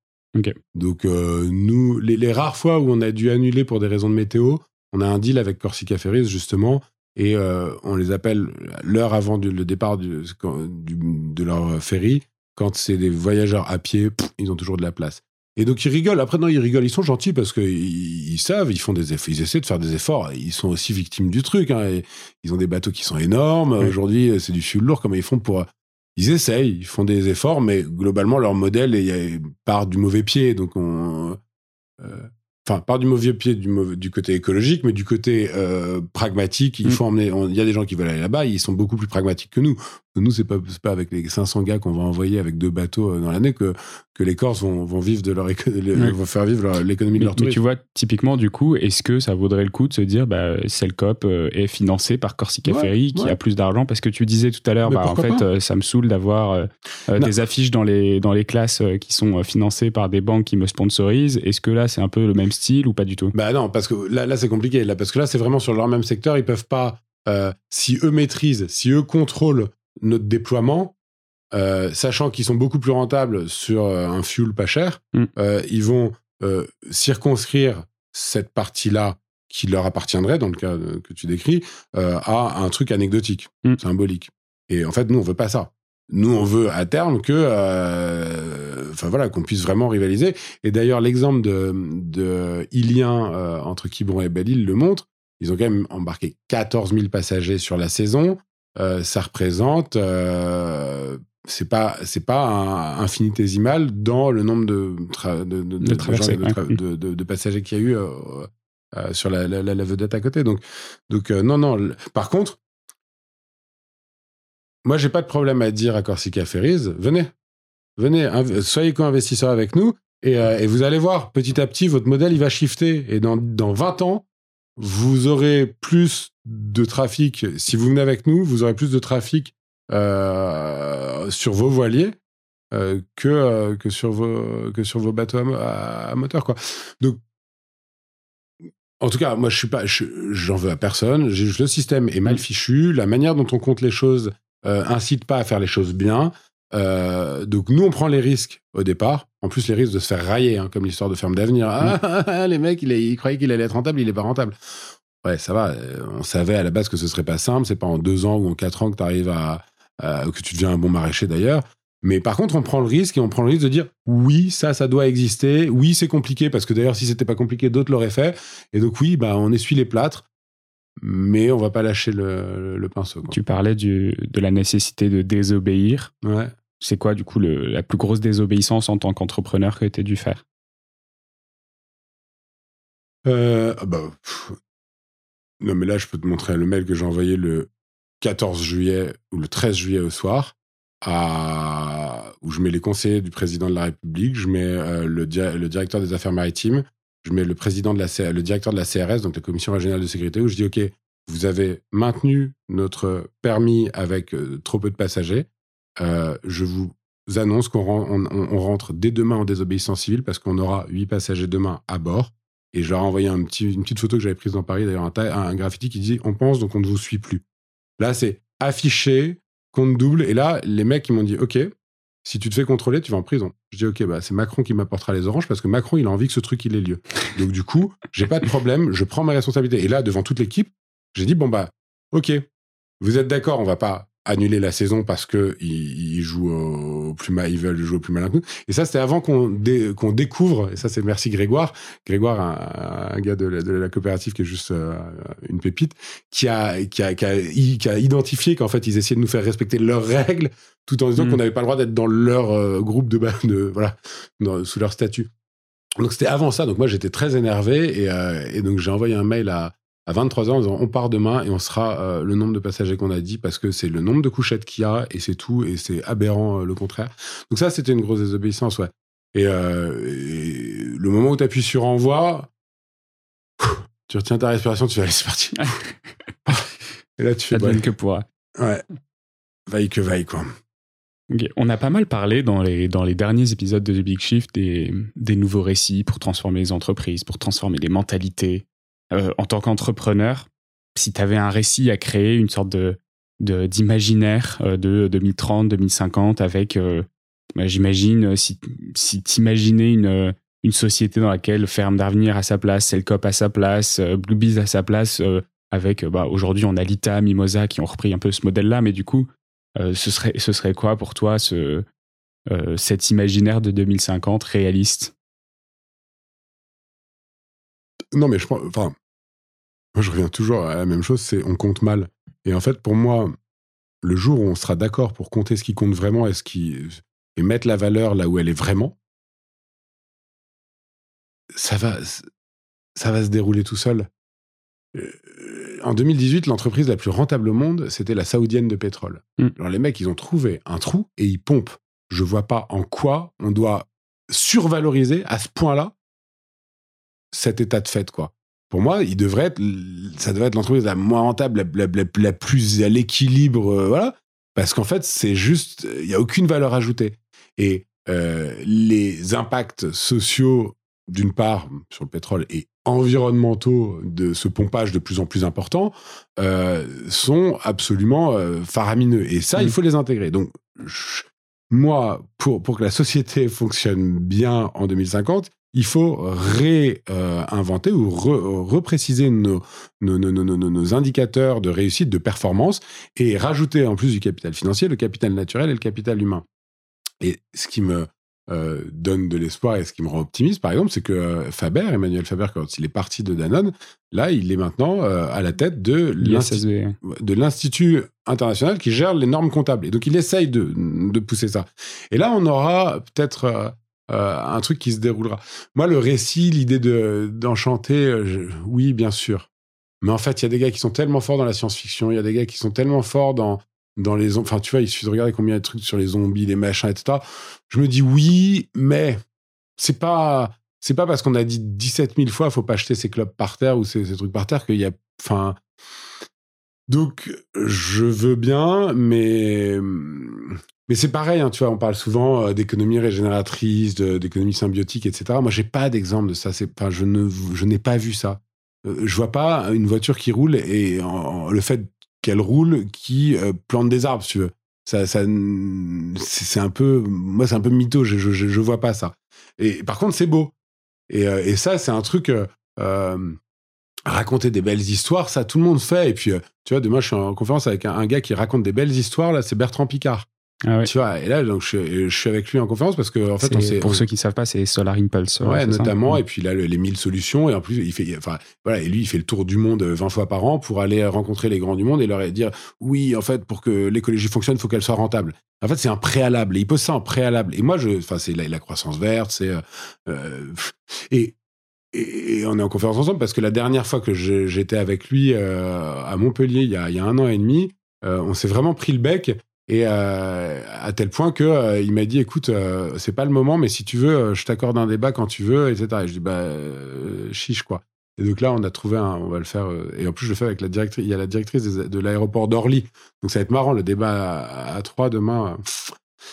B: Donc, nous, les, les, rares fois où on a dû annuler pour des raisons de météo, on a un deal avec Corsica Ferries justement et euh, on les appelle l'heure avant le départ du, de leur ferry. Quand c'est des voyageurs à pied, ils ont toujours de la place. Et donc ils rigolent. Après non, ils rigolent. Ils sont gentils parce qu'ils ils savent, ils font des efforts, ils essaient de faire des efforts. Ils sont aussi victimes du truc. Hein, et ils ont des bateaux qui sont énormes. Aujourd'hui, c'est du fuel lourd. Comment ils font pour Ils essayent, ils font des efforts, mais globalement leur modèle part du mauvais pied. Donc on euh, enfin, pas du mauvais pied du, mauvais, du côté écologique, mais du côté euh, pragmatique. Il mm. faut emmener. Il y a des gens qui veulent aller là-bas. Ils sont beaucoup plus pragmatiques que nous. Nous, c'est pas, pas avec les 500 gars qu'on va envoyer avec deux bateaux dans l'année que, que les Corses vont, vont vivre de leur vont faire vivre l'économie de leur tourisme.
A: Mais tu vois, typiquement, du coup, est-ce que ça vaudrait le coup de se dire, bah, Selcop est financé par Corsica Ferry, qui a plus d'argent? Parce que tu disais tout à l'heure, bah, en fait, ça me saoule d'avoir des affiches dans les, dans les classes qui sont financées par des banques qui me sponsorisent. Est-ce que là, c'est un peu le même style ou pas du tout?
B: Bah non, parce que là, là c'est compliqué. Là, parce que là, c'est vraiment sur leur même secteur. Ils peuvent pas, euh, si eux maîtrisent, si eux contrôlent notre déploiement, euh, sachant qu'ils sont beaucoup plus rentables sur euh, un fuel pas cher, mm. ils vont circonscrire cette partie-là qui leur appartiendrait, dans le cas que tu décris, à un truc anecdotique, mm. symbolique. Et en fait, nous, on veut pas ça. Nous, on veut à terme que, euh, enfin voilà, qu'on puisse vraiment rivaliser. Et d'ailleurs, l'exemple de, de Ilien euh, entre Quiberon et Belle-Île le montre. Ils ont quand même embarqué 14 000 passagers sur la saison. Euh, ça représente, c'est pas, c'est pas un, infinitésimal dans le nombre de, de, de, de, de, passagers qu'il y a eu sur la, la, la, vedette à côté. Donc, donc non, non. Par contre, moi, j'ai pas de problème à dire à Corsica Ferries, venez, venez, soyez co-investisseurs avec nous euh, et, vous allez voir, petit à petit, votre modèle, il va shifter. Et dans, dans 20 ans, vous aurez plus de trafic. Si vous venez avec nous, vous aurez plus de trafic euh, sur vos voiliers euh, que, que, sur vos, que sur vos bateaux à, moteur. Quoi. Donc, en tout cas, moi, je suis pas, j'en veux à personne. Le système est mal fichu. La manière dont on compte les choses euh, incite pas à faire les choses bien. Euh, donc nous, on prend les risques au départ. En plus, les risques de se faire railler, hein, comme l'histoire de ferme d'avenir. Mm. Ah, les mecs, ils, croyaient qu'il allait être rentable, il est pas rentable. Ouais, ça va. Euh, on savait à la base que ce serait pas simple. C'est pas en deux ans ou en quatre ans que tu arrives à, que tu deviens un bon maraîcher d'ailleurs. Mais par contre, on prend le risque et on prend le risque de dire oui, ça, ça doit exister. Oui, c'est compliqué parce que d'ailleurs, si c'était pas compliqué, d'autres l'auraient fait. Et donc oui, bah, on essuie les plâtres mais on va pas lâcher le, pinceau.
A: Tu parlais du, de la nécessité de désobéir.
B: Ouais.
A: C'est quoi, du coup, la plus grosse désobéissance en tant qu'entrepreneur que tu as dû faire?
B: Euh, ah bah, Non, mais là, je peux te montrer le mail que j'ai envoyé le 14 juillet ou le 13 juillet au soir, à... où je mets les conseillers du président de la République, je mets euh, le, le directeur des affaires maritimes, je mets le président de la, le directeur de la CRS, donc la Commission régionale de sécurité, où je dis OK, vous avez maintenu notre permis avec euh, trop peu de passagers. Euh, je vous annonce qu'on on, rentre dès demain en désobéissance civile parce qu'on aura huit passagers demain à bord. Et je leur ai envoyé une petite photo que j'avais prise dans Paris, d'ailleurs, un, graffiti qui dit On pense, donc on ne vous suit plus. Là, c'est affiché, compte double. Et là, les mecs, ils m'ont dit OK, si tu te fais contrôler, tu vas en prison. Je dis, OK, bah, c'est Macron qui m'apportera les oranges parce que Macron, il a envie que ce truc, il ait lieu. Donc, du coup, j'ai pas de problème, je prends mes responsabilités. Et là, devant toute l'équipe, j'ai dit, bon, bah, OK, vous êtes d'accord, on va pas annuler la saison parce que ils, jouent au plus mal, ils veulent jouer au plus malin que nous. Et ça, c'était avant qu'on qu'on découvre. Et ça, c'est merci Grégoire. Grégoire, un, gars de la, coopérative qui est juste euh, une pépite, qui a qui a, qui a, identifié qu'en fait ils essayaient de nous faire respecter leurs règles, tout en disant mm. qu'on n'avait pas le droit d'être dans leur euh, groupe de, de voilà sous leur statut. Donc c'était avant ça. Donc moi j'étais très énervé et, euh, et donc j'ai envoyé un mail à à 23 ans en disant on part demain et on sera euh, le nombre de passagers qu'on a dit parce que c'est le nombre de couchettes qu'il y a et c'est tout et c'est aberrant euh, le contraire. Donc ça c'était une grosse désobéissance ouais. Et, euh, le moment où tu appuies sur envoi, tu retiens ta respiration, tu vas aller c'est parti.
A: et là tu fais bah, que pourra.
B: Ouais. Vaille que vaille quoi.
A: On a pas mal parlé dans les, dans les derniers épisodes de The Big Shift des, des nouveaux récits pour transformer les entreprises, pour transformer les mentalités, euh, en tant qu'entrepreneur, si tu avais un récit à créer, une sorte de d'imaginaire euh, de, 2030, 2050 avec, euh, bah, j'imagine, si, si t'imaginais une, une société dans laquelle Ferme d'Avenir à sa place, Selcop à sa place, Bluebees à sa place, avec, bah, aujourd'hui, on a Lita, Mimosa qui ont repris un peu ce modèle-là, mais du coup, ce, serait, ce serait quoi pour toi ce, cet imaginaire de 2050 réaliste?
B: Non, mais je pense. Enfin, moi, je reviens toujours à la même chose, c'est on compte mal. Et en fait, pour moi, le jour où on sera d'accord pour compter ce qui compte vraiment et, ce qui, et mettre la valeur là où elle est vraiment, ça va, ça va se dérouler tout seul. en 2018, l'entreprise la plus rentable au monde, c'était la saoudienne de pétrole.
A: Mm.
B: Alors les mecs, ils ont trouvé un trou et ils pompent. Je vois pas en quoi on doit survaloriser à ce point-là cet état de fait, quoi. Pour moi, il devrait être, ça devrait être l'entreprise la moins rentable, la, la- la- la plus à l'équilibre, euh, voilà. Parce qu'en fait, c'est juste, il n'y a aucune valeur ajoutée. Et euh, les impacts sociaux, d'une part, sur le pétrole et environnementaux de ce pompage de plus en plus important, euh, sont absolument faramineux. Et ça, il faut les intégrer. Donc, je- moi, pour, pour que la société fonctionne bien en 2050, il faut réinventer ou re- repréciser nos, nos, nos, nos, nos- nos indicateurs de réussite, de performance, et rajouter en plus du capital financier le capital naturel et le capital humain. Et ce qui me euh, donne de l'espoir et ce qui me rend optimiste, par exemple, c'est que euh, Faber, Emmanuel Faber, quand il est parti de Danone, là, il est maintenant euh, à la tête de l'Institut
A: L'ISSB.
B: de l'Institut international qui gère les normes comptables. Et donc, il essaye de, de pousser ça. Et là, on aura peut-être euh, un truc qui se déroulera. Moi, le récit, l'idée de, d'enchanter, euh, oui, bien sûr. Mais en fait, il y a des gars qui sont tellement forts dans la science-fiction, il y a des gars qui sont tellement forts dans, dans les... Enfin, tu vois, il suffit de regarder combien il y a de trucs sur les zombies, les machins, etc. Je me dis oui, mais c'est pas... C'est pas parce qu'on a dit 17 000 fois, faut pas jeter ses clubs par terre ou ces, ces trucs par terre qu'il y a... Enfin... Donc, je veux bien, mais mais c'est pareil, hein, tu vois, on parle souvent euh, d'économie régénératrice, d'économie symbiotique, etc. Moi, j'ai pas d'exemple de ça. Enfin, je ne, je n'ai pas vu ça. Euh, je vois pas une voiture qui roule et le fait qu'elle roule qui euh, plante des arbres, si tu veux. Ça, ça, c'est un peu, moi, c'est un peu mytho. Je, je, je, vois pas ça. Et par contre, c'est beau. Et, ça, c'est un truc. raconter des belles histoires, ça, tout le monde fait. Et puis, tu vois, demain, je suis en conférence avec un gars qui raconte des belles histoires. Là, c'est Bertrand Picard.
A: Ah ouais.
B: Tu vois, et là, donc, je, je suis avec lui en conférence parce que, en fait, on
A: pour
B: on-
A: ceux qui savent pas, c'est Solar Impulse.
B: Ouais,
A: ça
B: notamment. Et puis là, le- les 1000 solutions. Et en plus, il fait, enfin, voilà, et lui, il fait le tour du monde euh, 20 fois par an pour aller rencontrer les grands du monde et leur dire oui, en fait, pour que l'écologie fonctionne, il faut qu'elle soit rentable. En fait, c'est un préalable. Et il pose ça en préalable. Et moi, je, enfin, c'est la, la croissance verte, c'est, euh, euh, et, et, on est en conférence ensemble parce que la dernière fois que j'étais avec lui euh, à Montpellier, il y a, il y a un an et demi, euh, on s'est vraiment pris le bec. Et euh, à tel point que euh, il m'a dit, écoute, euh, c'est pas le moment, mais si tu veux, euh, je t'accorde un débat quand tu veux, etc. Et je dis, bah, chiche quoi. Et donc là, on a trouvé un, on va le faire. et en plus, je le fais avec la directrice. Il y a la directrice de l'aéroport d'Orly. Donc ça va être marrant le débat à, à trois demain.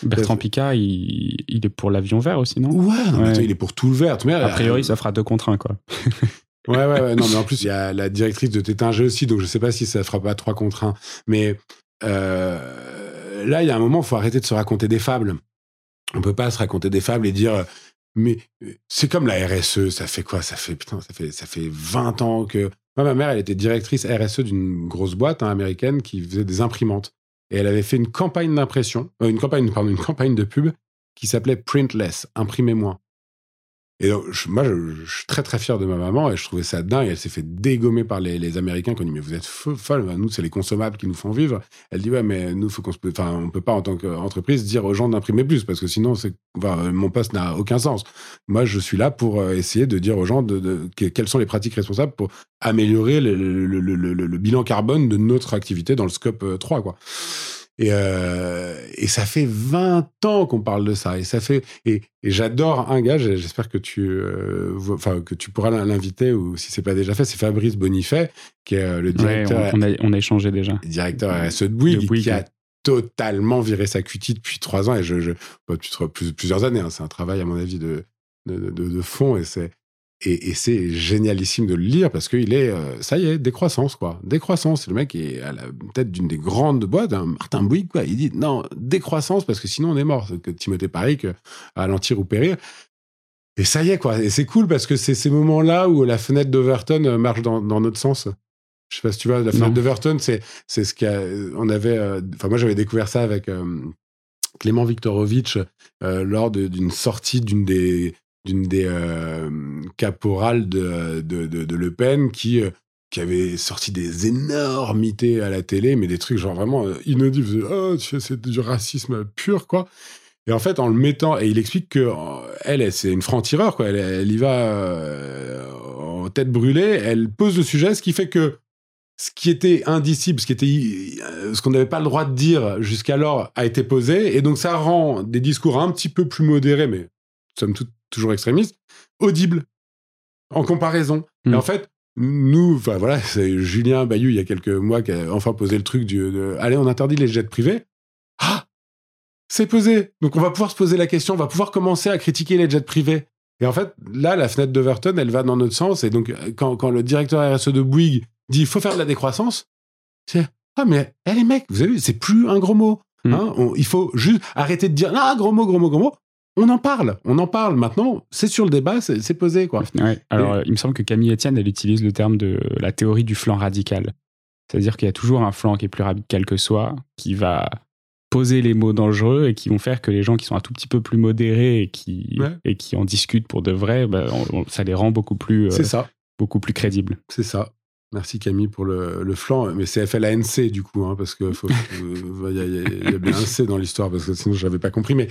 A: Bertrand Picard, il, il est pour l'avion vert aussi, non?
B: Ouais, non,
A: Ouais.
B: attends, il est pour tout le vert.
A: A priori, ça fera deux contre un, quoi.
B: Ouais, ouais, ouais. Non, mais en plus, il y a la directrice de Tétinger aussi, donc je sais pas si ça fera pas 3 contre 1. Mais euh, là, il y a un moment, il faut arrêter de se raconter des fables. On peut pas se raconter des fables et dire. Mais c'est comme la RSE, ça fait quoi? Ça fait putain, ça fait ça fait 20 ans que ma mère, elle était directrice RSE d'une grosse boîte hein, américaine qui faisait des imprimantes et elle avait fait une campagne d'impression, euh, une campagne pardon, une campagne de pub qui s'appelait Printless, imprimez moins. Et donc, je- moi, je, je suis très très fier de ma maman et je trouvais ça dingue. Elle s'est fait dégommer par les, les Américains qui ont dit mais vous êtes fo- folle, nous c'est les consommables qui nous font vivre. Elle dit ouais mais nous faut qu'on se, enfin on peut pas en tant qu'entreprise dire aux gens d'imprimer plus parce que sinon c'est, enfin, mon poste n'a aucun sens. Moi je suis là pour euh, essayer de dire aux gens de, de- que- quelles sont les pratiques responsables pour améliorer le, le- le- le- bilan carbone de notre activité dans le scope euh, 3 quoi. Et, euh, et ça fait 20 ans qu'on parle de ça. Et ça fait et, et j'adore un gars. J'espère que tu, euh, enfin que tu pourras l'inviter ou si c'est pas déjà fait, c'est Fabrice Bonifay qui est euh, le
A: Ouais,
B: directeur,
A: on, on a, on a échangé déjà.
B: directeur RSE de Bouygues, qui a totalement viré sa cutie depuis trois ans et je, je bah, plusieurs années. hein. C'est un travail à mon avis de de, de, de fond et c'est et, et c'est génialissime de le lire parce qu'il est, euh, ça y est, décroissance, quoi. Décroissance. Le mec est à la tête d'une des grandes boîtes, hein, Martin Bouygues, quoi. Il dit, non, décroissance parce que sinon on est mort. Que Timothée Paris, que à lentir ou périr. Et ça y est, quoi. Et c'est cool parce que c'est ces moments-là où la fenêtre d'Overton euh, marche dans, dans notre sens. Je sais pas si tu vois, la fenêtre d'Overton, c'est, c'est ce qu'a, on avait, euh, enfin, moi j'avais découvert ça avec euh, Clément Viktorovitch euh, lors d'une sortie d'une des, d'une des euh, caporales de, de, de, Le Pen qui, euh, qui avait sorti des énormités à la télé, mais des trucs genre vraiment euh, inaudits. Vous oh, c'est du racisme pur, quoi. Et en fait, en le mettant, et il explique que elle, c'est une franc-tireur, quoi. Elle, elle y va en tête brûlée, elle pose le sujet, ce qui fait que ce qui était indicible, ce qui était ce qu'on n'avait pas le droit de dire jusqu'alors a été posé, et donc ça rend des discours un petit peu plus modérés, mais somme toute toujours extrémistes, audibles en comparaison. Et
A: Mm.
B: en fait, nous, enfin voilà, c'est Julien Bayou il y a quelques mois qui a enfin posé le truc du, de, allez, on interdit les jets privés. Ah, c'est posé. Donc on va pouvoir se poser la question, on va pouvoir commencer à critiquer les jets privés. Et en fait, là, la fenêtre d'Overton, elle va dans notre sens. Et donc, quand, quand le directeur RSE de Bouygues dit, il faut faire de la décroissance, c'est, ah, mais, eh, les mecs, vous avez vu, c'est plus un gros mot.
A: Mm.
B: Hein, on- il faut juste arrêter de dire, ah, gros mot, gros mot, gros mot. On en parle, on en parle. Maintenant, c'est sur le débat, c'est posé, quoi.
A: Ouais. Alors, il me semble que Camille Etienne, elle utilise le terme de la théorie du flanc radical. C'est-à-dire qu'il y a toujours un flanc qui est plus radical que soi, qui va poser les mots dangereux et qui vont faire que les gens qui sont un tout petit peu plus modérés et qui,
B: Ouais.
A: et qui en discutent pour de vrai, bah, on- on- ça les rend beaucoup plus, euh,
B: ça.
A: beaucoup plus crédibles.
B: C'est ça. Merci Camille pour le, le flanc. Mais c'est FLANC du coup, hein, parce que faut- faut- il y, a- il y a- il y a bien un C dans l'histoire, parce que sinon je n'avais pas compris. Mais,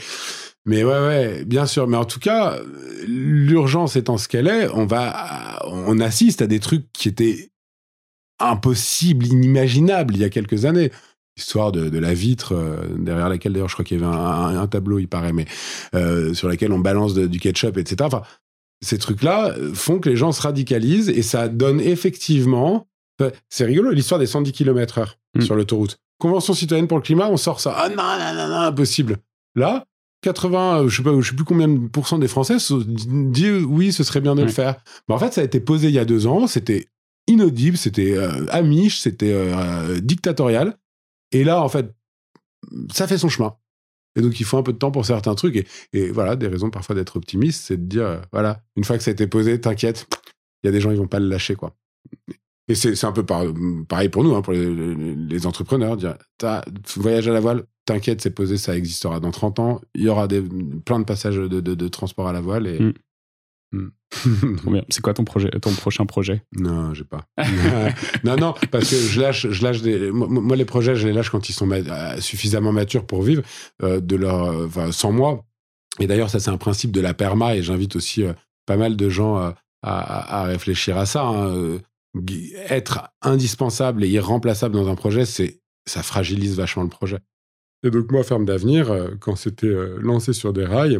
B: mais ouais, ouais, bien sûr. Mais en tout cas, l'urgence étant ce qu'elle est, on va, on assiste à des trucs qui étaient impossibles, inimaginables il y a quelques années. Histoire de, de la vitre euh, derrière laquelle d'ailleurs je crois qu'il y avait un, un- un tableau, il paraît, mais euh, sur laquelle on balance de- du ketchup, etc. Enfin, ces trucs-là euh, font que les gens se radicalisent et ça donne effectivement. C'est rigolo l'histoire des 110 km/h
A: Mm.
B: sur l'autoroute. Convention citoyenne pour le climat, on sort ça. Ah non, non, non, non, impossible. Là, 80, euh, je sais pas, je sais plus combien de pourcents des Français se disent oui, ce serait bien de le faire. Mais en fait, ça a été posé il y a deux ans. C'était inaudible, c'était euh, amiche, c'était euh, euh, dictatorial. Et là, en fait, ça fait son chemin. Et donc, il faut un peu de temps pour certains trucs. Et, et voilà, des raisons parfois d'être optimiste, c'est de dire, euh, voilà, une fois que ça a été posé, t'inquiète, il y a des gens, ils vont pas le lâcher, quoi. Et c'est un peu par- pareil pour nous, hein, pour les, entrepreneurs, dire, t'as voyage à la voile, t'inquiète, c'est posé, ça existera dans 30 ans, il y aura des, plein de passages de, de- de transport à la voile. Et...
A: Mm.
B: Mm.
A: Trop bien. C'est quoi ton, projet, ton prochain projet?
B: Non, j'ai pas. non, non, parce que je lâche, je lâche des. Moi, moi, les projets, je les lâche quand ils sont ma- suffisamment matures pour vivre euh, de leur, enfin, sans moi. Et d'ailleurs, ça, c'est un principe de la perma, et j'invite aussi euh, pas mal de gens euh, à, à- à réfléchir à ça. hein. Être indispensable et irremplaçable dans un projet, c'est ça fragilise vachement le projet. Et donc, moi, Ferme d'Avenir, euh, quand c'était euh, lancé sur des rails,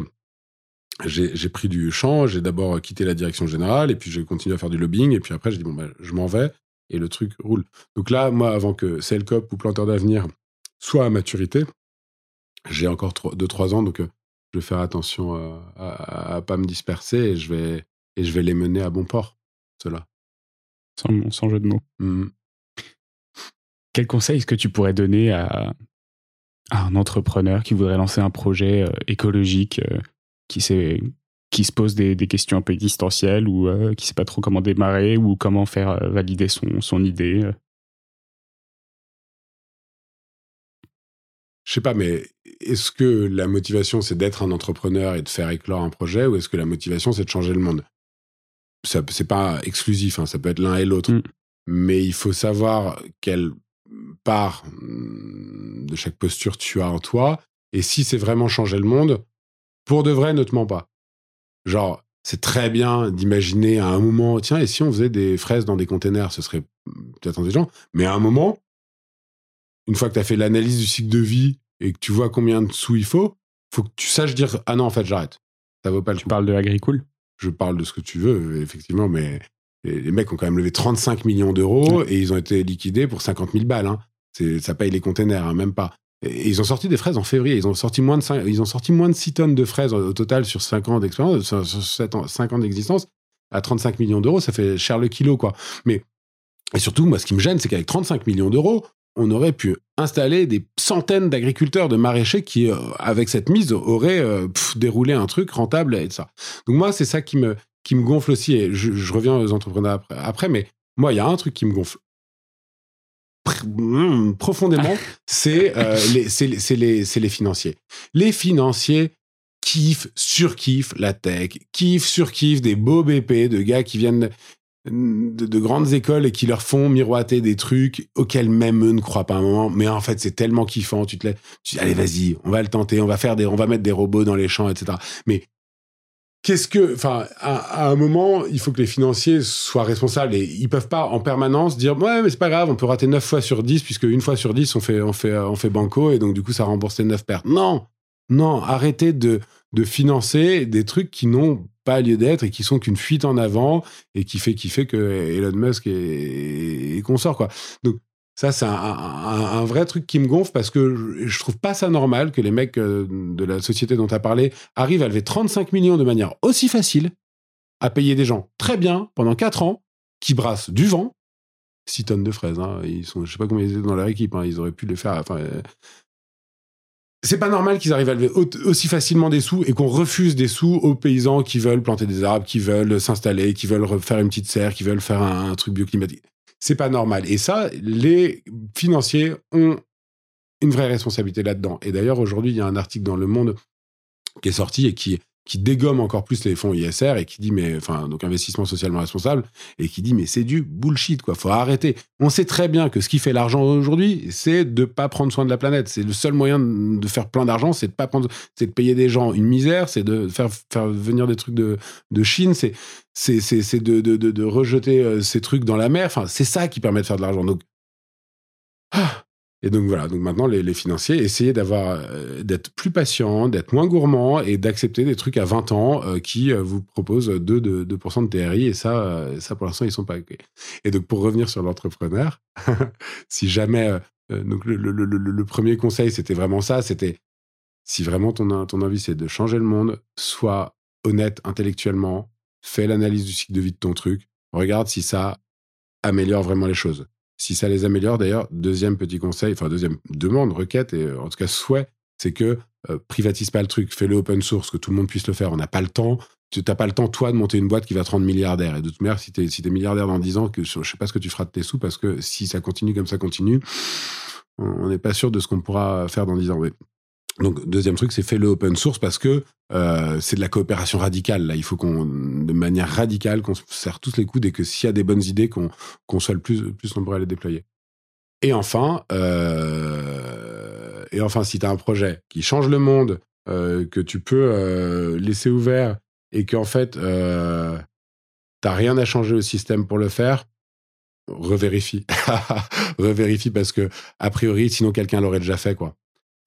B: j'ai pris du champ, j'ai d'abord quitté la direction générale, et puis j'ai continué à faire du lobbying, et puis après j'ai dit, bon, ben, je m'en vais, et le truc roule. Donc là, moi, avant que Cellcop ou Planteur d'avenir soit à maturité, j'ai encore 2-3 ans, donc euh, je vais faire attention à, à pas me disperser, et je vais, et je vais les mener à bon port, cela.
A: Sans, sans jeu de mots.
B: Mhm.
A: Quel conseil est-ce que tu pourrais donner à, à un entrepreneur qui voudrait lancer un projet euh, écologique, euh, qui, sait- qui se pose des, des questions un peu existentielles ou euh, qui sait pas trop comment démarrer ou comment faire euh, valider son, son idée euh?
B: Je sais pas, mais est-ce que la motivation, c'est d'être un entrepreneur et de faire éclore un projet, ou est-ce que la motivation, c'est de changer le monde? Ça, C'est pas exclusif, hein, ça peut être l'un et l'autre.
A: Mm.
B: Mais il faut savoir quelle part mm, de chaque posture tu as en toi, et si c'est vraiment changer le monde, pour de vrai, ne te mens pas. Genre, c'est très bien d'imaginer à un moment, tiens, et si on faisait des fraises dans des containers, ce serait peut-être intelligent, mais à un moment, une fois que tu as fait l'analyse du cycle de vie et que tu vois combien de sous il faut, faut que tu saches dire ah non en fait j'arrête. Ça vaut pas le
A: Tu
B: coup.
A: parles de Agricool
B: Je parle de ce que tu veux effectivement, mais les mecs ont quand même levé 35 millions d'euros et ils ont été liquidés pour 50 000 balles. Hein. C'est ça paye les containers, hein, même pas. Et ils ont sorti des fraises en février. Ils ont sorti moins de 5, ils ont sorti moins de 6 tonnes de fraises au total sur 5 ans d'expérience, sur, sur 7 ans, 5 ans d'existence. À 35 millions d'euros, ça fait cher le kilo, quoi. Mais, et surtout, moi, ce qui me gêne, c'est qu'avec 35 millions d'euros, on aurait pu installer des centaines d'agriculteurs, de maraîchers qui, euh, avec cette mise, auraient euh, pff, déroulé un truc rentable et ça. Donc moi, c'est ça qui me, qui me gonfle aussi. Et je, je reviens aux entrepreneurs après, après, mais moi, il y a un truc qui me gonfle pr- mm, profondément, c'est euh, les, c'est les- les, c'est les financiers. Les financiers kiffent, surkiffent la tech, kiffent, surkiffent des beaux BP de gars qui viennent de, de grandes écoles et qui leur font miroiter des trucs auxquels même eux ne croient pas un moment. Mais en fait, c'est tellement kiffant. Tu te lèves, tu dis, allez, vas-y, on va le tenter, on va faire des, on va mettre des robots dans les champs, etc. Mais qu'est-ce que, enfin, à, un moment, il faut que les financiers soient responsables et ils peuvent pas en permanence dire ouais, mais c'est pas grave, on peut rater 9 fois sur 10 puisque une fois sur 10 on fait, on fait, on fait banco et donc du coup ça rembourse les 9 pertes. Non, non, arrêtez de, de financer des trucs qui n'ont pas lieu d'être et qui sont qu'une fuite en avant et qui fait, qui fait que Elon Musk est, est consort quoi. Donc ça, c'est un, vrai truc qui me gonfle parce que je, trouve pas ça normal que les mecs euh, de la société dont tu as parlé arrivent à lever 35 millions de manière aussi facile, à payer des gens très bien pendant 4 ans, qui brassent du vent, 6 tonnes de fraises. Hein, ils sont, je sais pas combien ils étaient dans leur équipe, hein, ils auraient pu le faire. Euh, c'est pas normal qu'ils arrivent à lever aussi facilement des sous et qu'on refuse des sous aux paysans qui veulent planter des arbres, qui veulent s'installer, qui veulent faire une petite serre, qui veulent faire un truc bioclimatique. C'est pas normal. Et ça, les financiers ont une vraie responsabilité là-dedans. Et d'ailleurs, aujourd'hui, il y a un article dans Le Monde qui est sorti et qui qui dégomme encore plus les fonds ISR et qui dit mais enfin donc investissement socialement responsable et qui dit mais c'est du bullshit quoi. Faut arrêter. On sait très bien que ce qui fait l'argent aujourd'hui c'est de pas prendre soin de la planète. C'est le seul moyen de faire plein d'argent c'est de pas prendre c'est de payer des gens une misère c'est de faire faire venir des trucs de de Chine c'est c'est c'est de, de, de, de rejeter euh, ces trucs dans la mer. Enfin c'est ça qui permet de faire de l'argent. Donc ah, et donc voilà, donc maintenant les, financiers essayaient d'avoir euh, d'être plus patients, d'être moins gourmands et d'accepter des trucs à 20 ans euh, qui euh, vous proposent 2, de, 2 de TRI et ça, ça pour l'instant ils sont pas. Et donc pour revenir sur l'entrepreneur, si jamais donc le, le premier conseil c'était vraiment ça, c'était si vraiment ton, ton envie c'est de changer le monde, sois honnête intellectuellement, fais l'analyse du cycle de vie de ton truc, regarde si ça améliore vraiment les choses. Si ça les améliore, d'ailleurs, deuxième petit conseil, enfin deuxième demande, requête, et en tout cas souhait, c'est que euh, privatise pas le truc, fais-le open source, que tout le monde puisse le faire. On n'a pas le temps. Tu n'as pas le temps, toi, de monter une boîte qui va te rendre milliardaire. Et de toute manière, si tu es, milliardaire dans 10 ans, je sais pas ce que tu feras de tes sous, parce que si ça continue comme ça continue, on n'est pas sûr de ce qu'on pourra faire dans 10 ans. Donc, deuxième truc, c'est fais le open source parce que euh, c'est de la coopération radicale. Là, il faut qu'on, de manière radicale, qu'on se serre tous les coudes et que s'il y a des bonnes idées, qu'on qu'on soit le plus, plus nombreux à les déployer. Et enfin, euh, et enfin, si tu as un projet qui change le monde, euh, que tu peux laisser ouvert et qu'en fait, euh, t'as rien à changer au système pour le faire, revérifie. revérifie parce que, a priori, sinon quelqu'un l'aurait déjà fait, quoi.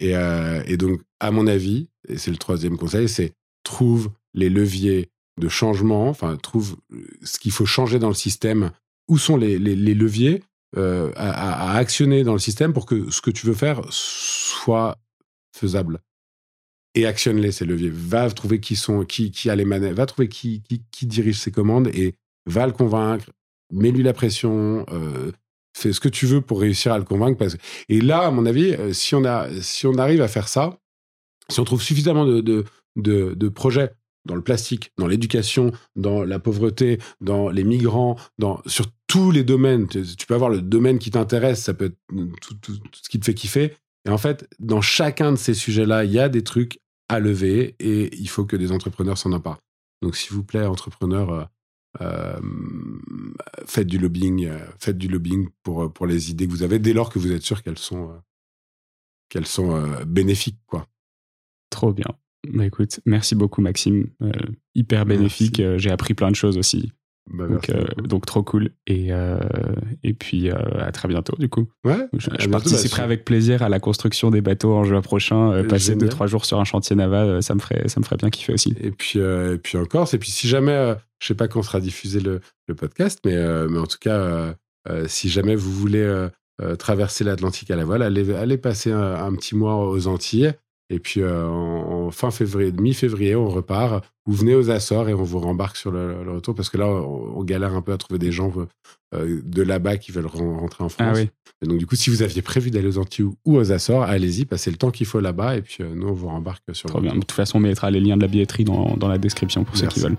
B: Euh, et, donc, à mon avis, et c'est le troisième conseil, c'est trouve les leviers de changement, enfin, trouve euh, ce qu'il faut changer dans le système, où sont les, leviers euh, à, actionner dans le système pour que ce que tu veux faire soit faisable? Et actionne-les, ces leviers. Va trouver qui sont, qui, qui a les manettes, va trouver qui, qui, dirige ses commandes et va le convaincre, mets-lui la pression, fais ce que tu veux pour réussir à le convaincre. Et là, à mon avis, euh, si on, a, si on arrive à faire ça, si on trouve suffisamment de, de, de, projets dans le plastique, dans l'éducation, dans la pauvreté, dans les migrants, dans, sur tous les domaines. Tu, peux avoir le domaine qui t'intéresse, ça peut être tout, tout, ce qui te fait kiffer. Et en fait, dans chacun de ces sujets-là, il y a des trucs à lever et il faut que des entrepreneurs s'en emparent. Donc, s'il vous plaît, entrepreneurs, euh, euh, faites du lobbying, euh, faites du lobbying pour, pour les idées que vous avez dès lors que vous êtes sûr qu'elles sont, euh, qu'elles sont bénéfiques. Quoi.
A: Trop bien. Bah, écoute, merci beaucoup Maxime. hyper bénéfique. J'ai appris plein de choses aussi. Bah, donc, donc, trop cool. Et, et puis à très bientôt du coup.
B: Ouais,
A: je, bah, participerai avec plaisir à la construction des bateaux en juin prochain. passer deux trois jours sur un chantier naval, ça me ferait ça me ferait bien kiffer aussi.
B: Et puis et puis encore. Et puis si jamais je sais pas quand sera diffusé le, podcast, mais, euh, mais en tout cas, euh, euh, si jamais vous voulez traverser l'Atlantique à la voile, allez, allez passer un, petit mois aux Antilles. Et puis en, fin février, mi-février, on repart. Vous venez aux Açores et on vous rembarque sur le, retour parce que là, on, galère un peu à trouver des gens de là-bas qui veulent rentrer en ah France. Et donc du coup, si vous aviez prévu d'aller aux Antilles ou aux Açores, allez-y, passez le temps qu'il faut là-bas et puis nous, on vous rembarque sur.
A: Trop bien. De toute façon, on mettra les liens de la billetterie dans, dans la description pour ceux qui veulent.